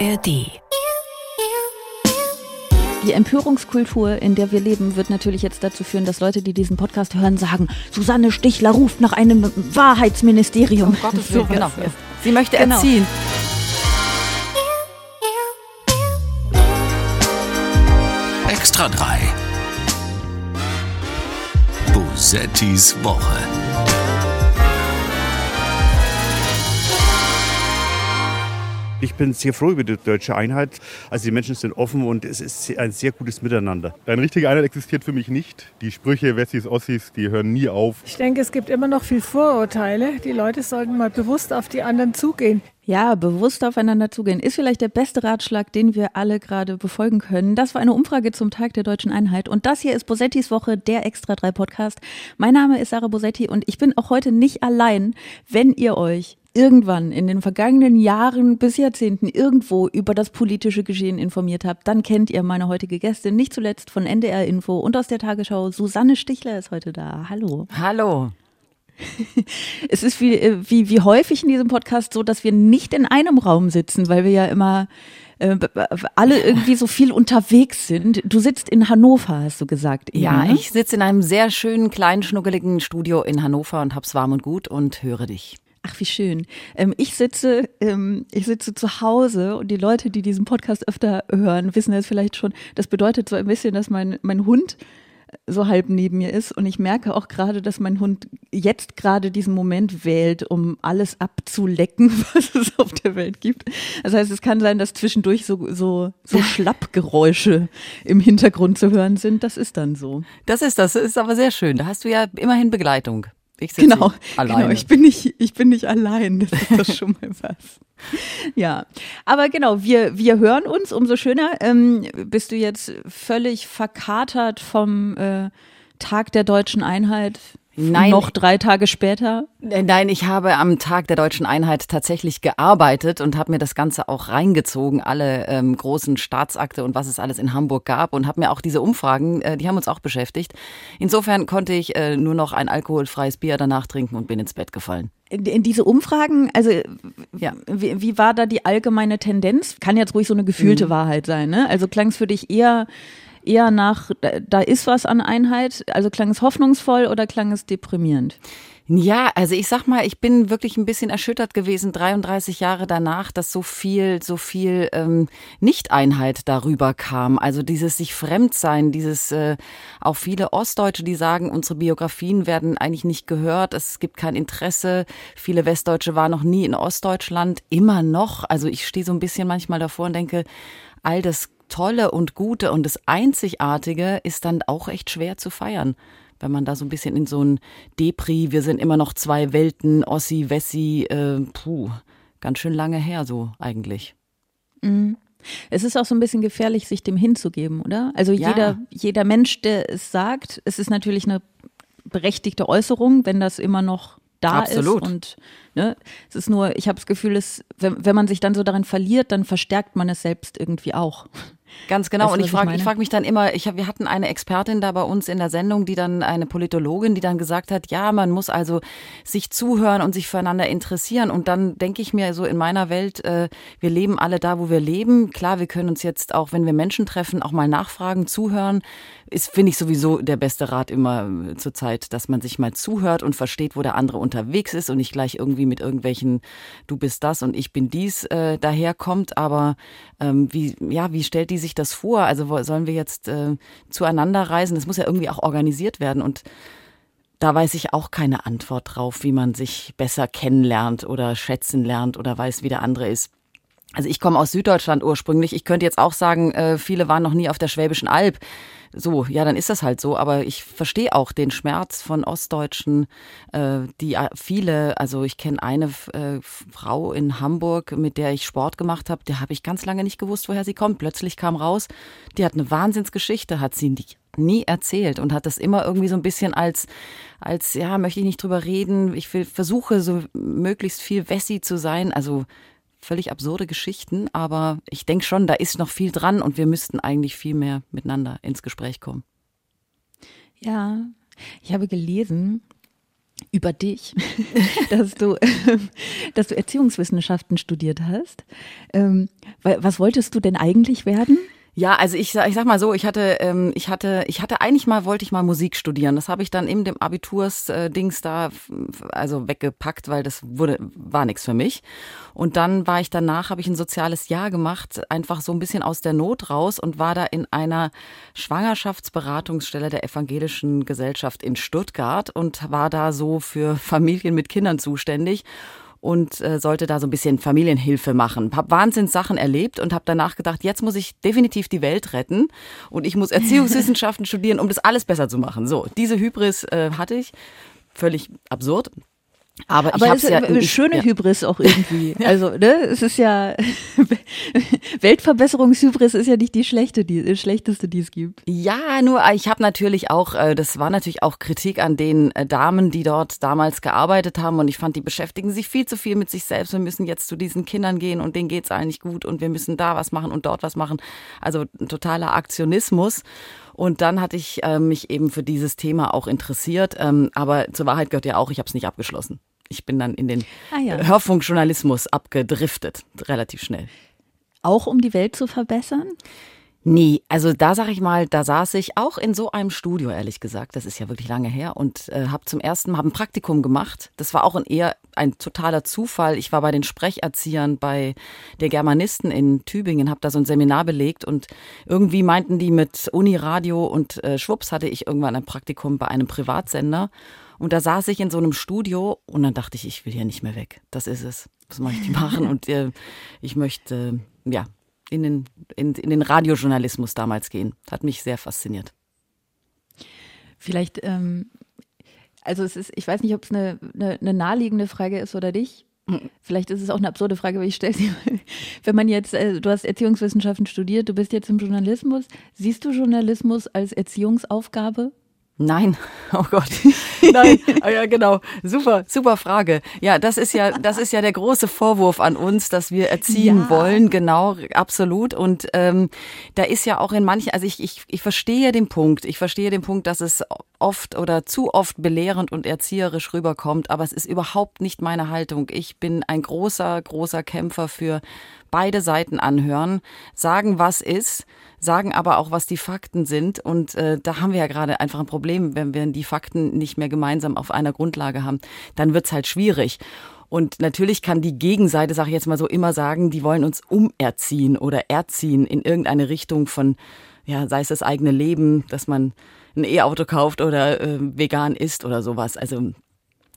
ARD. Die Empörungskultur, in der wir leben, wird natürlich jetzt dazu führen, dass Leute, die diesen Podcast hören, sagen, Susanne Stichler ruft nach einem Wahrheitsministerium. Um Gottes Willen, genau. Sie möchte genau. erziehen. Extra 3. Bosettis Woche. Ich bin sehr froh über die deutsche Einheit. Also die Menschen sind offen und es ist ein sehr gutes Miteinander. Eine richtige Einheit existiert für mich nicht. Die Sprüche Wessis, Ossis, die hören nie auf. Ich denke, es gibt immer noch viel Vorurteile. Die Leute sollten mal bewusst auf die anderen zugehen. Ja, bewusst aufeinander zugehen ist vielleicht der beste Ratschlag, den wir alle gerade befolgen können. Das war eine Umfrage zum Tag der deutschen Einheit und das hier ist Bosettis Woche, der Extra 3 Podcast. Mein Name ist Sarah Bosetti und ich bin auch heute nicht allein, wenn ihr euch irgendwann in den vergangenen Jahren bis Jahrzehnten irgendwo über das politische Geschehen informiert habt, dann kennt ihr meine heutige Gästin, nicht zuletzt von NDR Info und aus der Tagesschau. Susanne Stichler ist heute da. Hallo. Hallo. es ist wie, äh, wie, wie häufig in diesem Podcast so, dass wir nicht in einem Raum sitzen, weil wir ja immer äh, alle irgendwie so viel unterwegs sind. Du sitzt in Hannover, hast du gesagt. Eben, ja, ne? ich sitze in einem sehr schönen, kleinen, schnuckeligen Studio in Hannover und hab's warm und gut und höre dich. Ach, wie schön. Ähm, ich sitze, ähm, ich sitze zu Hause und die Leute, die diesen Podcast öfter hören, wissen das vielleicht schon. Das bedeutet so ein bisschen, dass mein, mein Hund so halb neben mir ist und ich merke auch gerade, dass mein Hund jetzt gerade diesen Moment wählt, um alles abzulecken, was es auf der Welt gibt. Das heißt, es kann sein, dass zwischendurch so, so, so Schlappgeräusche im Hintergrund zu hören sind. Das ist dann so. Das ist das, ist aber sehr schön. Da hast du ja immerhin Begleitung. Ich sitze genau, alleine. Genau, ich bin nicht, ich bin nicht allein. Das ist das schon mal was. Ja, aber genau, wir, wir hören uns, umso schöner. Ähm, bist du jetzt völlig verkatert vom äh, Tag der deutschen Einheit? Nein. Noch drei Tage später? Äh, nein, ich habe am Tag der deutschen Einheit tatsächlich gearbeitet und habe mir das Ganze auch reingezogen, alle ähm, großen Staatsakte und was es alles in Hamburg gab und habe mir auch diese Umfragen, äh, die haben uns auch beschäftigt. Insofern konnte ich äh, nur noch ein alkoholfreies Bier danach trinken und bin ins Bett gefallen. In, in diese Umfragen, also ja. wie, wie, war da die allgemeine Tendenz? Kann jetzt ruhig so eine gefühlte mhm. Wahrheit sein, ne? Also klang es für dich eher eher nach, da ist was an Einheit? Also klang es hoffnungsvoll oder klang es deprimierend? Ja, also ich sag mal, ich bin wirklich ein bisschen erschüttert gewesen, 33 Jahre danach, dass so viel, so viel ähm, Nicht-Einheit darüber kam. Also dieses sich Fremdsein, dieses äh, auch viele Ostdeutsche, die sagen, unsere Biografien werden eigentlich nicht gehört, es gibt kein Interesse. Viele Westdeutsche waren noch nie in Ostdeutschland, immer noch. Also ich stehe so ein bisschen manchmal davor und denke, all das Tolle und Gute und das Einzigartige ist dann auch echt schwer zu feiern. Wenn man da so ein bisschen in so ein Depri, wir sind immer noch zwei Welten, Ossi, Wessi, äh, puh, ganz schön lange her so eigentlich. Mhm. Es ist auch so ein bisschen gefährlich, sich dem hinzugeben, oder? Also ja. jeder, jeder Mensch, der es sagt, es ist natürlich eine berechtigte Äußerung, wenn das immer noch da Absolut. ist. Und ne, es ist nur, ich habe das Gefühl, es, wenn, wenn man sich dann so darin verliert, dann verstärkt man es selbst irgendwie auch. Ganz genau. Weißt und ich frage ich frag mich dann immer, ich hab, wir hatten eine Expertin da bei uns in der Sendung, die dann, eine Politologin, die dann gesagt hat, ja, man muss also sich zuhören und sich füreinander interessieren. Und dann denke ich mir so in meiner Welt, äh, wir leben alle da, wo wir leben. Klar, wir können uns jetzt auch, wenn wir Menschen treffen, auch mal nachfragen, zuhören. Ist, finde ich sowieso der beste Rat immer äh, zur Zeit, dass man sich mal zuhört und versteht, wo der andere unterwegs ist und nicht gleich irgendwie mit irgendwelchen, du bist das und ich bin dies äh, daherkommt. Aber ähm, wie, ja, wie stellt die sich das vor? Also sollen wir jetzt äh, zueinander reisen? Das muss ja irgendwie auch organisiert werden und da weiß ich auch keine Antwort drauf, wie man sich besser kennenlernt oder schätzen lernt oder weiß, wie der andere ist. Also ich komme aus Süddeutschland ursprünglich. Ich könnte jetzt auch sagen, äh, viele waren noch nie auf der Schwäbischen Alb so, ja, dann ist das halt so. Aber ich verstehe auch den Schmerz von Ostdeutschen, äh, die äh, viele, also ich kenne eine äh, Frau in Hamburg, mit der ich Sport gemacht habe, der habe ich ganz lange nicht gewusst, woher sie kommt. Plötzlich kam raus, die hat eine Wahnsinnsgeschichte, hat sie nie, nie erzählt und hat das immer irgendwie so ein bisschen als, als, ja, möchte ich nicht drüber reden. Ich will, versuche so möglichst viel Wessi zu sein. Also völlig absurde Geschichten, aber ich denke schon, da ist noch viel dran und wir müssten eigentlich viel mehr miteinander ins Gespräch kommen. Ja, ich habe gelesen, über dich, dass du, dass du Erziehungswissenschaften studiert hast. Ähm, was wolltest du denn eigentlich werden? Ja, also ich, ich sag mal so, ich hatte, ähm, ich hatte, ich hatte eigentlich mal wollte ich mal Musik studieren. Das habe ich dann in dem Abiturs-Dings da also weggepackt, weil das wurde war nichts für mich. Und dann war ich danach, habe ich ein soziales Jahr gemacht, einfach so ein bisschen aus der Not raus und war da in einer Schwangerschaftsberatungsstelle der Evangelischen Gesellschaft in Stuttgart und war da so für Familien mit Kindern zuständig und äh, sollte da so ein bisschen Familienhilfe machen. Hab Wahnsinns Sachen erlebt und habe danach gedacht, jetzt muss ich definitiv die Welt retten und ich muss Erziehungswissenschaften studieren, um das alles besser zu machen. So, diese Hybris äh, hatte ich. Völlig absurd. Aber, Aber ich es ist ja eine schöne ja. Hybris auch irgendwie. Also, ne, es ist ja Weltverbesserungshybris ist ja nicht die schlechte, die, die schlechteste, die es gibt. Ja, nur ich habe natürlich auch, äh, das war natürlich auch Kritik an den äh, Damen, die dort damals gearbeitet haben und ich fand, die beschäftigen sich viel zu viel mit sich selbst. Wir müssen jetzt zu diesen Kindern gehen und denen geht's eigentlich gut und wir müssen da was machen und dort was machen. Also ein totaler Aktionismus. Und dann hatte ich äh, mich eben für dieses Thema auch interessiert. Ähm, aber zur Wahrheit gehört ja auch, ich habe es nicht abgeschlossen. Ich bin dann in den ah, ja. Hörfunkjournalismus abgedriftet, relativ schnell. Auch um die Welt zu verbessern? Nee, also da sag ich mal, da saß ich auch in so einem Studio, ehrlich gesagt, das ist ja wirklich lange her und äh, habe zum ersten Mal ein Praktikum gemacht. Das war auch ein eher ein totaler Zufall. Ich war bei den Sprecherziehern bei der Germanisten in Tübingen, habe da so ein Seminar belegt und irgendwie meinten die mit Uniradio und äh, schwupps hatte ich irgendwann ein Praktikum bei einem Privatsender und da saß ich in so einem Studio und dann dachte ich, ich will hier nicht mehr weg. Das ist es. Was möchte ich machen? Und äh, ich möchte, ja, in den, in, in den Radiojournalismus damals gehen. Hat mich sehr fasziniert. Vielleicht, ähm, also es ist, ich weiß nicht, ob es eine, eine, eine naheliegende Frage ist oder nicht. Vielleicht ist es auch eine absurde Frage, aber ich stelle sie. Wenn man jetzt, äh, du hast Erziehungswissenschaften studiert, du bist jetzt im Journalismus. Siehst du Journalismus als Erziehungsaufgabe? Nein, oh Gott, nein, oh ja genau, super, super Frage. Ja, das ist ja, das ist ja der große Vorwurf an uns, dass wir erziehen ja. wollen, genau, absolut. Und ähm, da ist ja auch in manchen, also ich, ich, ich verstehe den Punkt, ich verstehe den Punkt, dass es oft oder zu oft belehrend und erzieherisch rüberkommt, aber es ist überhaupt nicht meine Haltung. Ich bin ein großer, großer Kämpfer für beide Seiten anhören, sagen, was ist sagen aber auch, was die Fakten sind. Und äh, da haben wir ja gerade einfach ein Problem, wenn wir die Fakten nicht mehr gemeinsam auf einer Grundlage haben, dann wird's halt schwierig. Und natürlich kann die Gegenseite, sage ich jetzt mal so, immer sagen, die wollen uns umerziehen oder erziehen in irgendeine Richtung von, ja, sei es das eigene Leben, dass man ein E-Auto kauft oder äh, vegan isst oder sowas. Also,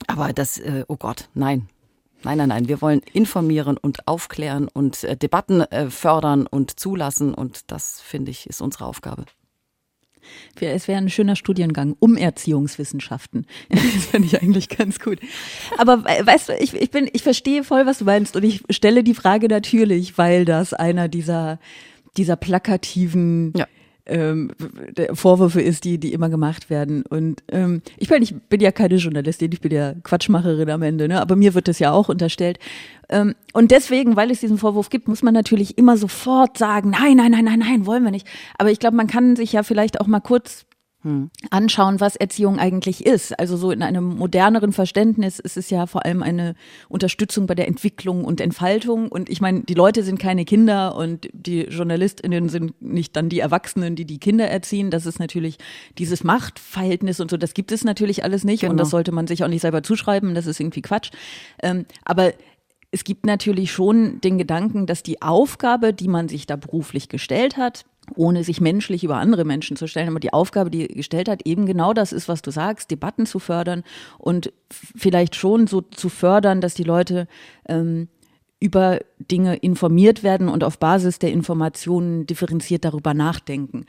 aber das, äh, oh Gott, nein, Nein, nein, nein. Wir wollen informieren und aufklären und äh, Debatten äh, fördern und zulassen. Und das, finde ich, ist unsere Aufgabe. Es wäre ein schöner Studiengang um Erziehungswissenschaften. Das finde ich eigentlich ganz gut. Aber weißt du, ich, ich bin, ich verstehe voll, was du meinst und ich stelle die Frage natürlich, weil das einer dieser, dieser plakativen ja ähm, Vorwürfe ist, die, die immer gemacht werden. Und ähm, ich meine, ich bin ja keine Journalistin, ich bin ja Quatschmacherin am Ende, ne? aber mir wird das ja auch unterstellt. Ähm, und deswegen, weil es diesen Vorwurf gibt, muss man natürlich immer sofort sagen, nein, nein, nein, nein, nein, wollen wir nicht. Aber ich glaube, man kann sich ja vielleicht auch mal kurz hm. anschauen, was Erziehung eigentlich ist. Also so in einem moderneren Verständnis ist es ja vor allem eine Unterstützung bei der Entwicklung und Entfaltung. Und ich meine, die Leute sind keine Kinder und die JournalistInnen sind nicht dann die Erwachsenen, die die Kinder erziehen. Das ist natürlich dieses Machtverhältnis und so, das gibt es natürlich alles nicht. Genau. Und das sollte man sich auch nicht selber zuschreiben. Das ist irgendwie Quatsch. Ähm, aber es gibt natürlich schon den Gedanken, dass die Aufgabe, die man sich da beruflich gestellt hat, ohne sich menschlich über andere Menschen zu stellen. Aber die Aufgabe, die gestellt hat, eben genau das ist, was du sagst, Debatten zu fördern und vielleicht schon so zu fördern, dass die Leute ähm, über Dinge informiert werden und auf Basis der Informationen differenziert darüber nachdenken.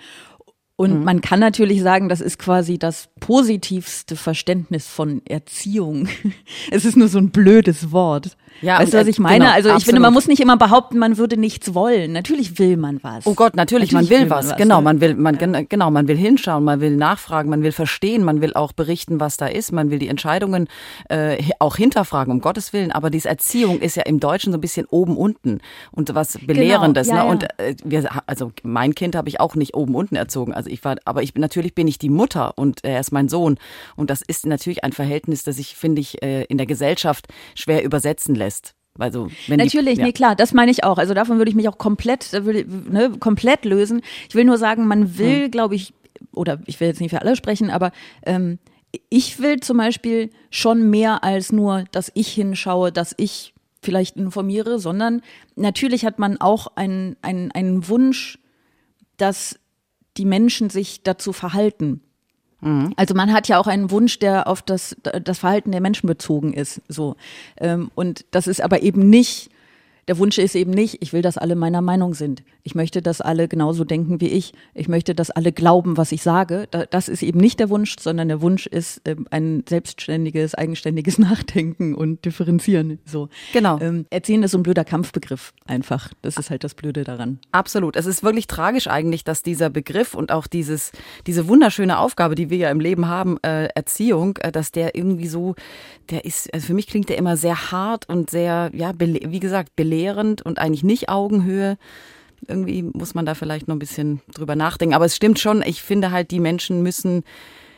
Und mhm. man kann natürlich sagen, das ist quasi das positivste Verständnis von Erziehung. es ist nur so ein blödes Wort. Ja, weißt du, was ich meine? Genau, also ich absolut. finde, man muss nicht immer behaupten, man würde nichts wollen. Natürlich will man was. Oh Gott, natürlich, natürlich man will, will was. was. Genau, man will, man, ja. genau, man will hinschauen, man will nachfragen, man will verstehen, man will auch berichten, was da ist, man will die Entscheidungen äh, auch hinterfragen, um Gottes Willen. Aber diese Erziehung ist ja im Deutschen so ein bisschen oben unten und was genau, belehrendes. Genau, ja, ne? Und äh, wir, also mein Kind habe ich auch nicht oben unten erzogen. Also ich war, aber ich natürlich bin ich die Mutter und er ist mein Sohn. Und das ist natürlich ein Verhältnis, das ich finde ich äh, in der Gesellschaft schwer übersetzen lässt. Also, Natürlich, die, ja. nee, klar, das meine ich auch. Also davon würde ich mich auch komplett, ne, komplett lösen. Ich will nur sagen, man will, hm. glaube ich, oder ich will jetzt nicht für alle sprechen, aber ähm, ich will zum Beispiel schon mehr als nur, dass ich hinschaue, dass ich vielleicht informiere, sondern natürlich hat man auch einen, einen, einen Wunsch, dass die Menschen sich dazu verhalten. Mhm. Also man hat ja auch einen Wunsch, der auf das, das Verhalten der Menschen bezogen ist. So. Ähm, und das ist aber eben nicht der Wunsch ist eben nicht, ich will, dass alle meiner Meinung sind. Ich möchte, dass alle genauso denken wie ich. Ich möchte, dass alle glauben, was ich sage. Das ist eben nicht der Wunsch, sondern der Wunsch ist ähm, ein selbstständiges, eigenständiges Nachdenken und Differenzieren. So. Genau. Ähm, Erziehen ist so ein blöder Kampfbegriff einfach. Das ist halt das Blöde daran. Absolut. Es ist wirklich tragisch eigentlich, dass dieser Begriff und auch dieses, diese wunderschöne Aufgabe, die wir ja im Leben haben, äh, Erziehung, äh, dass der irgendwie so, der ist, also für mich klingt der immer sehr hart und sehr, ja, wie gesagt, belegt belehrend und eigentlich nicht Augenhöhe. Irgendwie muss man da vielleicht noch ein bisschen drüber nachdenken. Aber es stimmt schon, ich finde halt, die Menschen müssen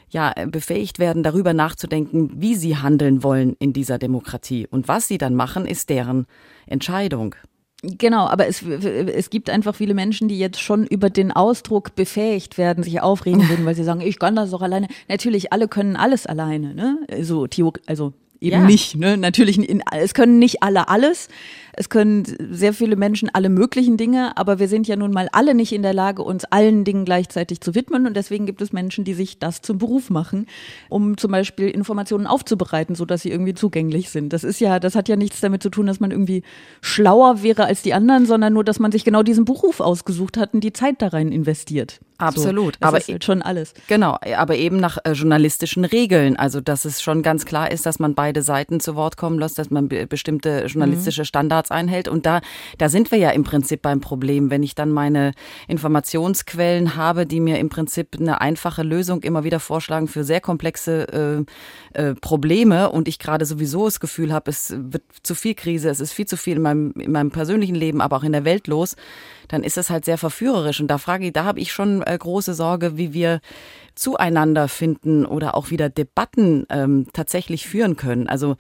ja befähigt werden, darüber nachzudenken, wie sie handeln wollen in dieser Demokratie. Und was sie dann machen, ist deren Entscheidung. Genau, aber es, es gibt einfach viele Menschen, die jetzt schon über den Ausdruck befähigt werden, sich aufregen würden, weil sie sagen, ich kann das doch alleine. Natürlich, alle können alles alleine, ne? So, also eben ja. nicht. Ne? Natürlich, in, es können nicht alle alles. Es können sehr viele Menschen alle möglichen Dinge, aber wir sind ja nun mal alle nicht in der Lage, uns allen Dingen gleichzeitig zu widmen. Und deswegen gibt es Menschen, die sich das zum Beruf machen, um zum Beispiel Informationen aufzubereiten, sodass sie irgendwie zugänglich sind. Das ist ja, das hat ja nichts damit zu tun, dass man irgendwie schlauer wäre als die anderen, sondern nur, dass man sich genau diesen Beruf ausgesucht hat und die Zeit da rein investiert. Absolut. So, aber ist halt schon alles. Genau, aber eben nach äh, journalistischen Regeln. Also, dass es schon ganz klar ist, dass man beide Seiten zu Wort kommen lässt, dass man bestimmte journalistische mhm. Standards einhält. Und da, da sind wir ja im Prinzip beim Problem. Wenn ich dann meine Informationsquellen habe, die mir im Prinzip eine einfache Lösung immer wieder vorschlagen für sehr komplexe äh, äh, Probleme und ich gerade sowieso das Gefühl habe, es wird zu viel Krise, es ist viel zu viel in meinem, in meinem persönlichen Leben, aber auch in der Welt los, dann ist es halt sehr verführerisch. Und da frage ich, da habe ich schon äh, große Sorge, wie wir zueinander finden oder auch wieder Debatten ähm, tatsächlich führen können. Also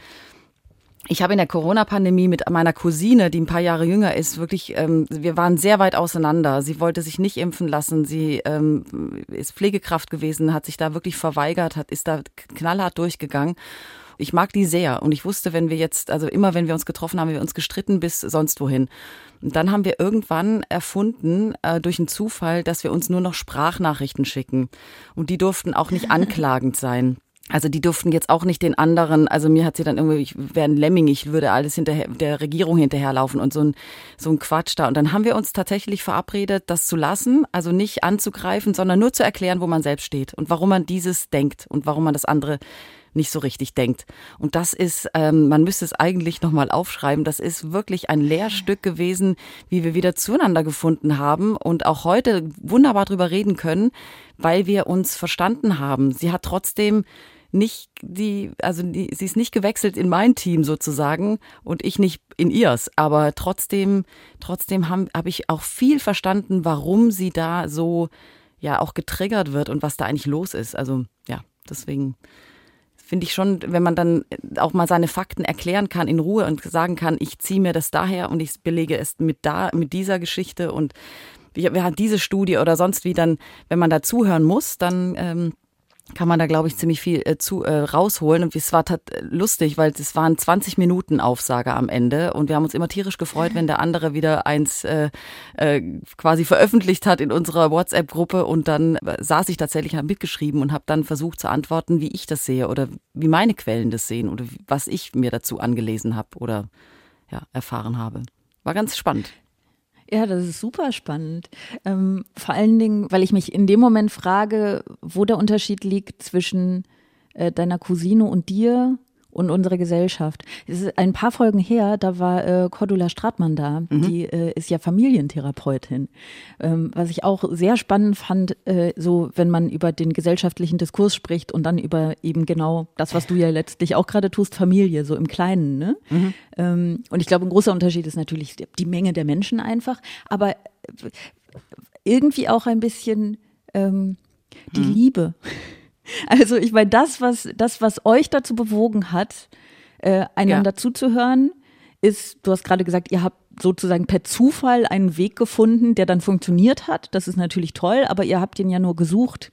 ich habe in der Corona-Pandemie mit meiner Cousine, die ein paar Jahre jünger ist, wirklich, ähm, wir waren sehr weit auseinander. Sie wollte sich nicht impfen lassen. Sie ähm, ist Pflegekraft gewesen, hat sich da wirklich verweigert, hat, ist da knallhart durchgegangen. Ich mag die sehr und ich wusste, wenn wir jetzt, also immer wenn wir uns getroffen haben, wir uns gestritten bis sonst wohin. Und dann haben wir irgendwann erfunden, äh, durch einen Zufall, dass wir uns nur noch Sprachnachrichten schicken. Und die durften auch nicht anklagend sein. Also die durften jetzt auch nicht den anderen, also mir hat sie dann irgendwie, ich wäre ein Lemming, ich würde alles hinterher, der Regierung hinterherlaufen und so ein, so ein Quatsch da. Und dann haben wir uns tatsächlich verabredet, das zu lassen, also nicht anzugreifen, sondern nur zu erklären, wo man selbst steht und warum man dieses denkt und warum man das andere nicht so richtig denkt. Und das ist, ähm, man müsste es eigentlich nochmal aufschreiben, das ist wirklich ein Lehrstück gewesen, wie wir wieder zueinander gefunden haben und auch heute wunderbar drüber reden können, weil wir uns verstanden haben. Sie hat trotzdem nicht die, also die, sie ist nicht gewechselt in mein Team sozusagen und ich nicht in ihrs, aber trotzdem, trotzdem habe hab ich auch viel verstanden, warum sie da so ja auch getriggert wird und was da eigentlich los ist. Also ja, deswegen finde ich schon, wenn man dann auch mal seine Fakten erklären kann in Ruhe und sagen kann, ich ziehe mir das daher und ich belege es mit da, mit dieser Geschichte und wir, haben diese Studie oder sonst wie dann, wenn man da zuhören muss, dann ähm, kann man da, glaube ich, ziemlich viel äh, zu äh, rausholen. Und es war lustig, weil es waren 20 Minuten Aufsage am Ende und wir haben uns immer tierisch gefreut, wenn der andere wieder eins äh, äh, quasi veröffentlicht hat in unserer WhatsApp-Gruppe und dann äh, saß ich tatsächlich, habe mitgeschrieben und habe dann versucht zu antworten, wie ich das sehe oder wie meine Quellen das sehen oder was ich mir dazu angelesen habe oder ja, erfahren habe. War ganz spannend. Ja, das ist super spannend. Ähm, vor allen Dingen, weil ich mich in dem Moment frage, wo der Unterschied liegt zwischen äh, deiner Cousine und dir und unsere Gesellschaft. Es ist ein paar Folgen her, da war äh, Cordula Stratmann da, mhm. die äh, ist ja Familientherapeutin. Ähm, was ich auch sehr spannend fand, äh, so wenn man über den gesellschaftlichen Diskurs spricht und dann über eben genau das, was du ja letztlich auch gerade tust, Familie, so im Kleinen. Ne? Mhm. Ähm, und ich glaube, ein großer Unterschied ist natürlich die Menge der Menschen einfach, aber irgendwie auch ein bisschen ähm, die mhm. Liebe. Also ich meine, das, was, das, was euch dazu bewogen hat, äh, einander ja. zuzuhören, ist, du hast gerade gesagt, ihr habt sozusagen per Zufall einen Weg gefunden, der dann funktioniert hat. Das ist natürlich toll, aber ihr habt ihn ja nur gesucht,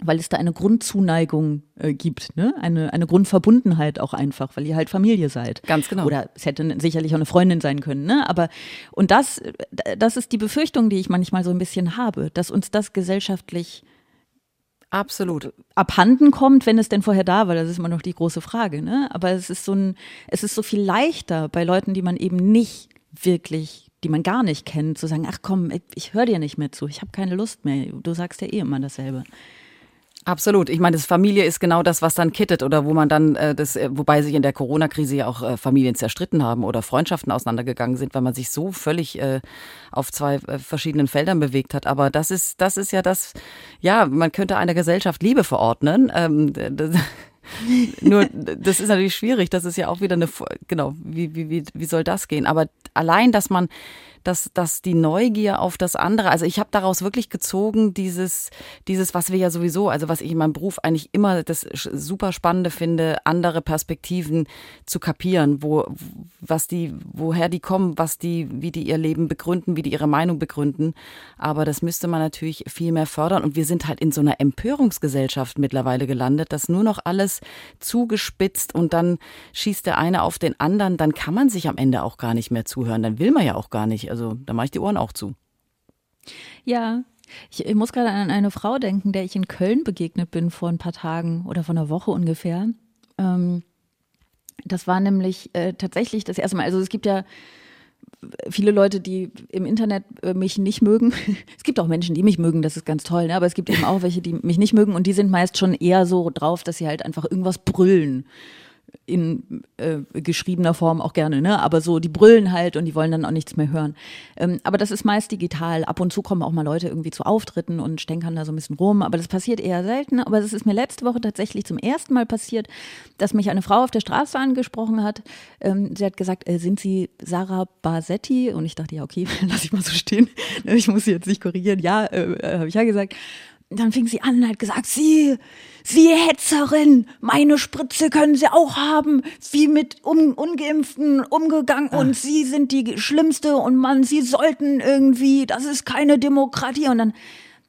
weil es da eine Grundzuneigung äh, gibt, ne? eine, eine Grundverbundenheit auch einfach, weil ihr halt Familie seid. Ganz genau. Oder es hätte sicherlich auch eine Freundin sein können, ne? Aber und das, das ist die Befürchtung, die ich manchmal so ein bisschen habe, dass uns das gesellschaftlich Absolut. abhanden kommt, wenn es denn vorher da war. Das ist immer noch die große Frage. Ne? Aber es ist so ein, es ist so viel leichter bei Leuten, die man eben nicht wirklich, die man gar nicht kennt, zu sagen, ach komm, ich höre dir nicht mehr zu, ich habe keine Lust mehr. Du sagst ja eh immer dasselbe. Absolut. Ich meine, das Familie ist genau das, was dann kittet oder wo man dann äh, das, äh, wobei sich in der Corona-Krise ja auch äh, Familien zerstritten haben oder Freundschaften auseinandergegangen sind, weil man sich so völlig äh, auf zwei äh, verschiedenen Feldern bewegt hat. Aber das ist, das ist ja das, ja, man könnte einer Gesellschaft Liebe verordnen. Ähm, das, nur, das ist natürlich schwierig. Das ist ja auch wieder eine, genau, wie, wie, wie, wie soll das gehen? Aber allein, dass man dass, dass die Neugier auf das andere, also ich habe daraus wirklich gezogen, dieses, dieses, was wir ja sowieso, also was ich in meinem Beruf eigentlich immer das super Spannende finde, andere Perspektiven zu kapieren, wo, was die, woher die kommen, was die, wie die ihr Leben begründen, wie die ihre Meinung begründen. Aber das müsste man natürlich viel mehr fördern. Und wir sind halt in so einer Empörungsgesellschaft mittlerweile gelandet, dass nur noch alles zugespitzt und dann schießt der eine auf den anderen, dann kann man sich am Ende auch gar nicht mehr zuhören. Dann will man ja auch gar nicht also da mache ich die Ohren auch zu. Ja, ich, ich muss gerade an eine Frau denken, der ich in Köln begegnet bin vor ein paar Tagen oder vor einer Woche ungefähr. Ähm, das war nämlich äh, tatsächlich das erste Mal. Also es gibt ja viele Leute, die im Internet äh, mich nicht mögen. Es gibt auch Menschen, die mich mögen, das ist ganz toll, ne? aber es gibt eben auch welche, die mich nicht mögen und die sind meist schon eher so drauf, dass sie halt einfach irgendwas brüllen in äh, geschriebener Form auch gerne, ne? Aber so, die brüllen halt und die wollen dann auch nichts mehr hören. Ähm, aber das ist meist digital. Ab und zu kommen auch mal Leute irgendwie zu Auftritten und stänkern da so ein bisschen rum. Aber das passiert eher selten. Aber das ist mir letzte Woche tatsächlich zum ersten Mal passiert, dass mich eine Frau auf der Straße angesprochen hat. Ähm, sie hat gesagt, äh, sind Sie Sarah Basetti? Und ich dachte, ja, okay, lass ich mal so stehen. Ich muss sie jetzt nicht korrigieren. Ja, äh, äh habe ich ja gesagt dann fing sie an und hat gesagt, sie, sie Hetzerin, meine Spritze können sie auch haben, wie mit un, Ungeimpften umgegangen ah. und sie sind die Schlimmste und man, sie sollten irgendwie, das ist keine Demokratie. Und dann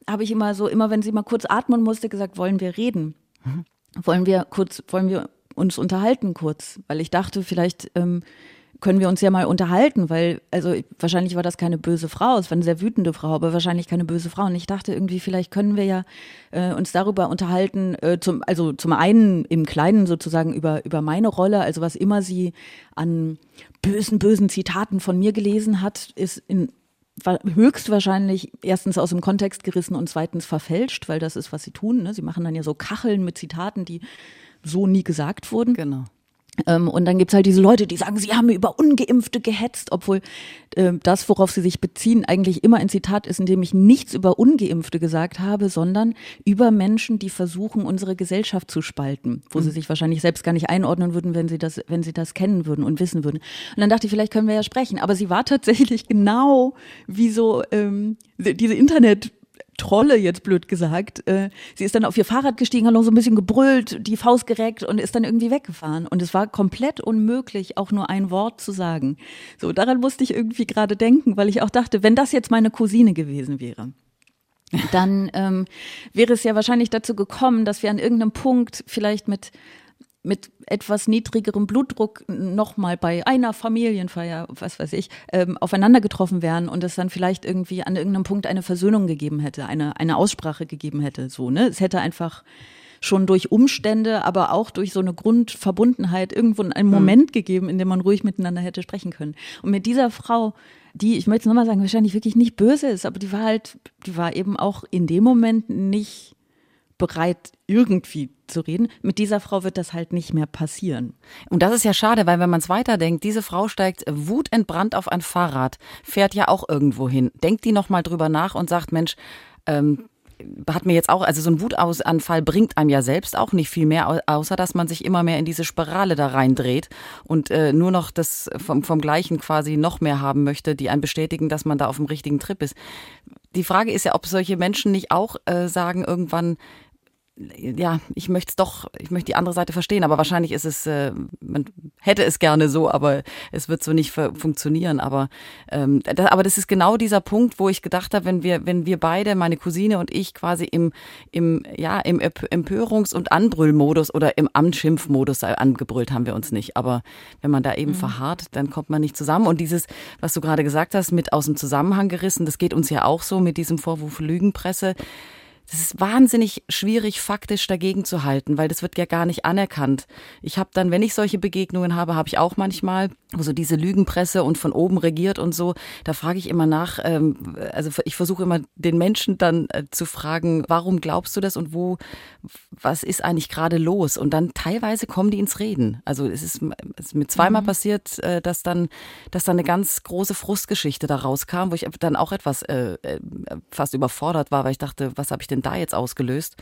habe ich immer so, immer wenn sie mal kurz atmen musste, gesagt, wollen wir reden? Mhm. Wollen wir kurz, wollen wir uns unterhalten kurz? Weil ich dachte, vielleicht, ähm, können wir uns ja mal unterhalten, weil, also wahrscheinlich war das keine böse Frau, es war eine sehr wütende Frau, aber wahrscheinlich keine böse Frau. Und ich dachte irgendwie, vielleicht können wir ja äh, uns darüber unterhalten, äh, zum, also zum einen im Kleinen sozusagen über, über meine Rolle, also was immer sie an bösen, bösen Zitaten von mir gelesen hat, ist in höchstwahrscheinlich erstens aus dem Kontext gerissen und zweitens verfälscht, weil das ist, was sie tun. Ne? Sie machen dann ja so Kacheln mit Zitaten, die so nie gesagt wurden. Genau. Ähm, und dann gibt's halt diese Leute, die sagen, sie haben über Ungeimpfte gehetzt, obwohl äh, das, worauf sie sich beziehen, eigentlich immer ein Zitat ist, in dem ich nichts über Ungeimpfte gesagt habe, sondern über Menschen, die versuchen, unsere Gesellschaft zu spalten, wo mhm. sie sich wahrscheinlich selbst gar nicht einordnen würden, wenn sie das, wenn sie das kennen würden und wissen würden. Und dann dachte ich, vielleicht können wir ja sprechen. Aber sie war tatsächlich genau wie so ähm, diese Internet- Trolle, jetzt blöd gesagt. Äh, sie ist dann auf ihr Fahrrad gestiegen, hat noch so ein bisschen gebrüllt, die Faust gereckt und ist dann irgendwie weggefahren. Und es war komplett unmöglich, auch nur ein Wort zu sagen. So, daran musste ich irgendwie gerade denken, weil ich auch dachte, wenn das jetzt meine Cousine gewesen wäre, dann ähm, wäre es ja wahrscheinlich dazu gekommen, dass wir an irgendeinem Punkt vielleicht mit mit etwas niedrigerem Blutdruck nochmal bei einer Familienfeier, was weiß ich, ähm, aufeinander getroffen wären und es dann vielleicht irgendwie an irgendeinem Punkt eine Versöhnung gegeben hätte, eine, eine Aussprache gegeben hätte. So, ne? Es hätte einfach schon durch Umstände, aber auch durch so eine Grundverbundenheit irgendwo einen mhm. Moment mhm. gegeben, in dem man ruhig miteinander hätte sprechen können. Und mit dieser Frau, die, ich möchte es nochmal sagen, wahrscheinlich wirklich nicht böse ist, aber die war halt, die war eben auch in dem Moment nicht bereit, irgendwie zu reden. Mit dieser Frau wird das halt nicht mehr passieren. Und das ist ja schade, weil wenn man es weiterdenkt, diese Frau steigt wutentbrannt auf ein Fahrrad, fährt ja auch irgendwo hin. Denkt die nochmal drüber nach und sagt, Mensch, ähm, hat mir jetzt auch, also so ein Wutausfall bringt einem ja selbst auch nicht viel mehr, außer dass man sich immer mehr in diese Spirale da reindreht und äh, nur noch das vom, vom Gleichen quasi noch mehr haben möchte, die einen bestätigen, dass man da auf dem richtigen Trip ist. Die Frage ist ja, ob solche Menschen nicht auch äh, sagen irgendwann, ja, ich möchte es doch, ich möchte die andere Seite verstehen, aber wahrscheinlich ist es, äh, man hätte es gerne so, aber es wird so nicht funktionieren. Aber, ähm, da, aber das ist genau dieser Punkt, wo ich gedacht habe, wenn wir, wenn wir beide, meine Cousine und ich, quasi im, im, ja, im Empörungs- und Anbrüllmodus oder im Amtsschimpfmodus angebrüllt haben wir uns nicht. Aber wenn man da eben mhm. verharrt, dann kommt man nicht zusammen. Und dieses, was du gerade gesagt hast, mit aus dem Zusammenhang gerissen, das geht uns ja auch so mit diesem Vorwurf Lügenpresse. Das ist wahnsinnig schwierig, faktisch dagegen zu halten, weil das wird ja gar nicht anerkannt. Ich habe dann, wenn ich solche Begegnungen habe, habe ich auch manchmal, wo so diese Lügenpresse und von oben regiert und so, da frage ich immer nach, ähm, also ich versuche immer den Menschen dann äh, zu fragen, warum glaubst du das und wo, was ist eigentlich gerade los? Und dann teilweise kommen die ins Reden. Also es ist, es ist mir zweimal mhm. passiert, äh, dass dann, dass dann eine ganz große Frustgeschichte da rauskam, wo ich dann auch etwas äh, äh fast überfordert war, weil ich dachte, was habe ich denn denn da jetzt ausgelöst?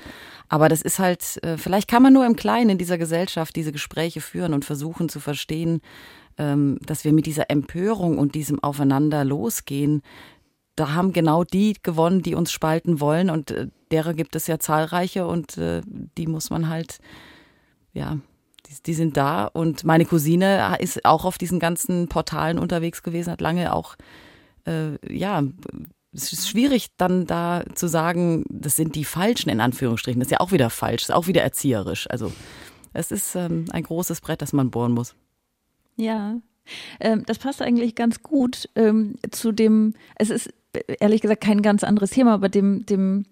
Aber das ist halt, äh, vielleicht kann man nur im Kleinen in dieser Gesellschaft diese Gespräche führen und versuchen zu verstehen, ähm, dass wir mit dieser Empörung und diesem Aufeinander losgehen. Da haben genau die gewonnen, die uns spalten wollen und äh, derer gibt es ja zahlreiche und äh, die muss man halt, ja, die, sind da und meine Cousine ist auch auf diesen ganzen Portalen unterwegs gewesen, hat lange auch äh, ja es ist schwierig, dann da zu sagen, das sind die Falschen in Anführungsstrichen. Das ist ja auch wieder falsch, das ist auch wieder erzieherisch. Also es ist ähm, ein großes Brett, das man bohren muss. Ja, ähm, das passt eigentlich ganz gut ähm, zu dem, es ist ehrlich gesagt kein ganz anderes Thema, aber dem, dem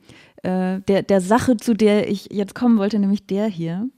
äh, der, der Sache, zu der ich jetzt kommen wollte, nämlich der hier.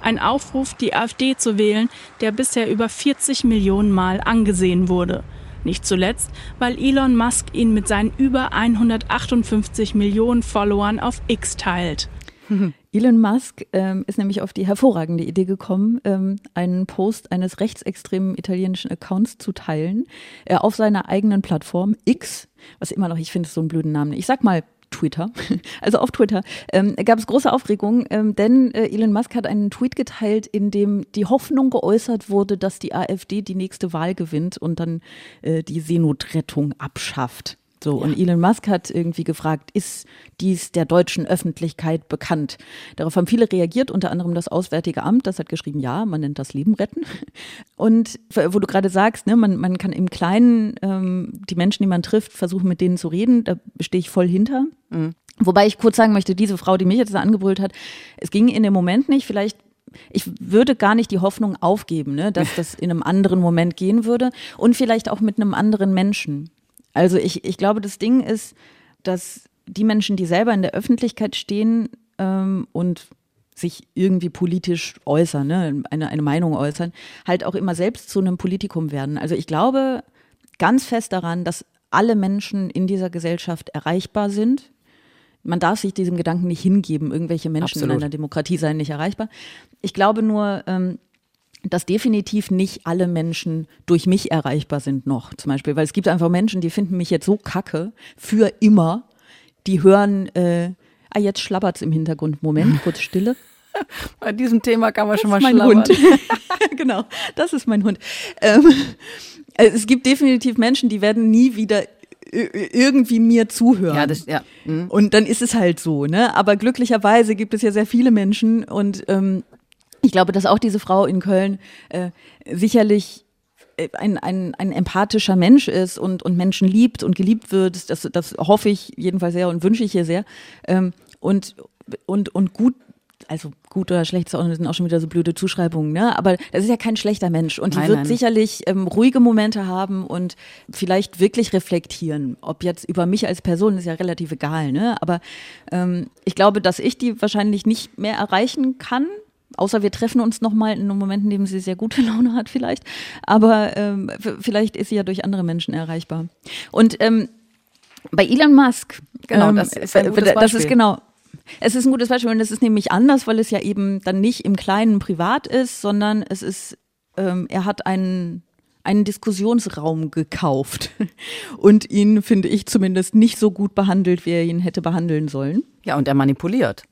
Ein Aufruf, die AfD zu wählen, der bisher über 40 Millionen Mal angesehen wurde. Nicht zuletzt, weil Elon Musk ihn mit seinen über 158 Millionen Followern auf X teilt. Elon Musk ähm, ist nämlich auf die hervorragende Idee gekommen, ähm, einen Post eines rechtsextremen italienischen Accounts zu teilen, äh, auf seiner eigenen Plattform X, was immer noch, ich finde es so einen blöden Namen. Ich sag mal Twitter, also auf Twitter, ähm, gab es große Aufregung, ähm, denn äh, Elon Musk hat einen Tweet geteilt, in dem die Hoffnung geäußert wurde, dass die AfD die nächste Wahl gewinnt und dann äh, die Seenotrettung abschafft. So, ja. und Elon Musk hat irgendwie gefragt, ist dies der deutschen Öffentlichkeit bekannt? Darauf haben viele reagiert, unter anderem das Auswärtige Amt, das hat geschrieben, ja, man nennt das Leben retten. Und wo du gerade sagst, ne, man, man kann im Kleinen ähm, die Menschen, die man trifft, versuchen, mit denen zu reden, da stehe ich voll hinter. Mhm. Wobei ich kurz sagen möchte, diese Frau, die mich jetzt da angebrüllt hat, es ging in dem Moment nicht, vielleicht ich würde gar nicht die Hoffnung aufgeben, ne, dass das in einem anderen Moment gehen würde und vielleicht auch mit einem anderen Menschen. Also ich, ich glaube, das Ding ist, dass die Menschen, die selber in der Öffentlichkeit stehen ähm, und sich irgendwie politisch äußern, ne, eine, eine Meinung äußern, halt auch immer selbst zu einem Politikum werden. Also ich glaube ganz fest daran, dass alle Menschen in dieser Gesellschaft erreichbar sind. Man darf sich diesem Gedanken nicht hingeben, irgendwelche Menschen Absolut. in einer Demokratie seien nicht erreichbar. Ich glaube nur, ähm, dass definitiv nicht alle Menschen durch mich erreichbar sind noch, zum Beispiel. Weil es gibt einfach Menschen, die finden mich jetzt so kacke für immer. Die hören, äh, ah, jetzt schlappert's im Hintergrund. Moment, kurz Stille. Bei diesem Thema kann man das schon mal mein Hund. genau, das ist mein Hund. Ähm, äh, es gibt definitiv Menschen, die werden nie wieder irgendwie mir zuhören. Ja, das, ja. Mhm. Und dann ist es halt so, ne? Aber glücklicherweise gibt es ja sehr viele Menschen und ähm, ich glaube, dass auch diese Frau in Köln äh, sicherlich äh, ein, ein, ein empathischer Mensch ist und, und Menschen liebt und geliebt wird. Das, das hoffe ich jedenfalls sehr und wünsche ich ihr sehr. Ähm, und, und, und gut also gut oder schlecht sind auch schon wieder so blöde Zuschreibungen, ne? Aber das ist ja kein schlechter Mensch und die nein, wird nein. sicherlich ähm, ruhige Momente haben und vielleicht wirklich reflektieren. Ob jetzt über mich als Person ist ja relativ egal, ne? Aber ähm, ich glaube, dass ich die wahrscheinlich nicht mehr erreichen kann, Außer wir treffen uns nochmal in einem Moment, in dem sie sehr gute Laune hat vielleicht. Aber ähm, vielleicht ist sie ja durch andere Menschen erreichbar. Und ähm, bei Elon Musk, genau, ähm, das, ist ein das ist genau, Es ist ein gutes Beispiel und es ist nämlich anders, weil es ja eben dann nicht im Kleinen privat ist, sondern es ist, ähm, er hat einen einen Diskussionsraum gekauft und ihn, finde ich zumindest, nicht so gut behandelt, wie er ihn hätte behandeln sollen. Ja, und er manipuliert.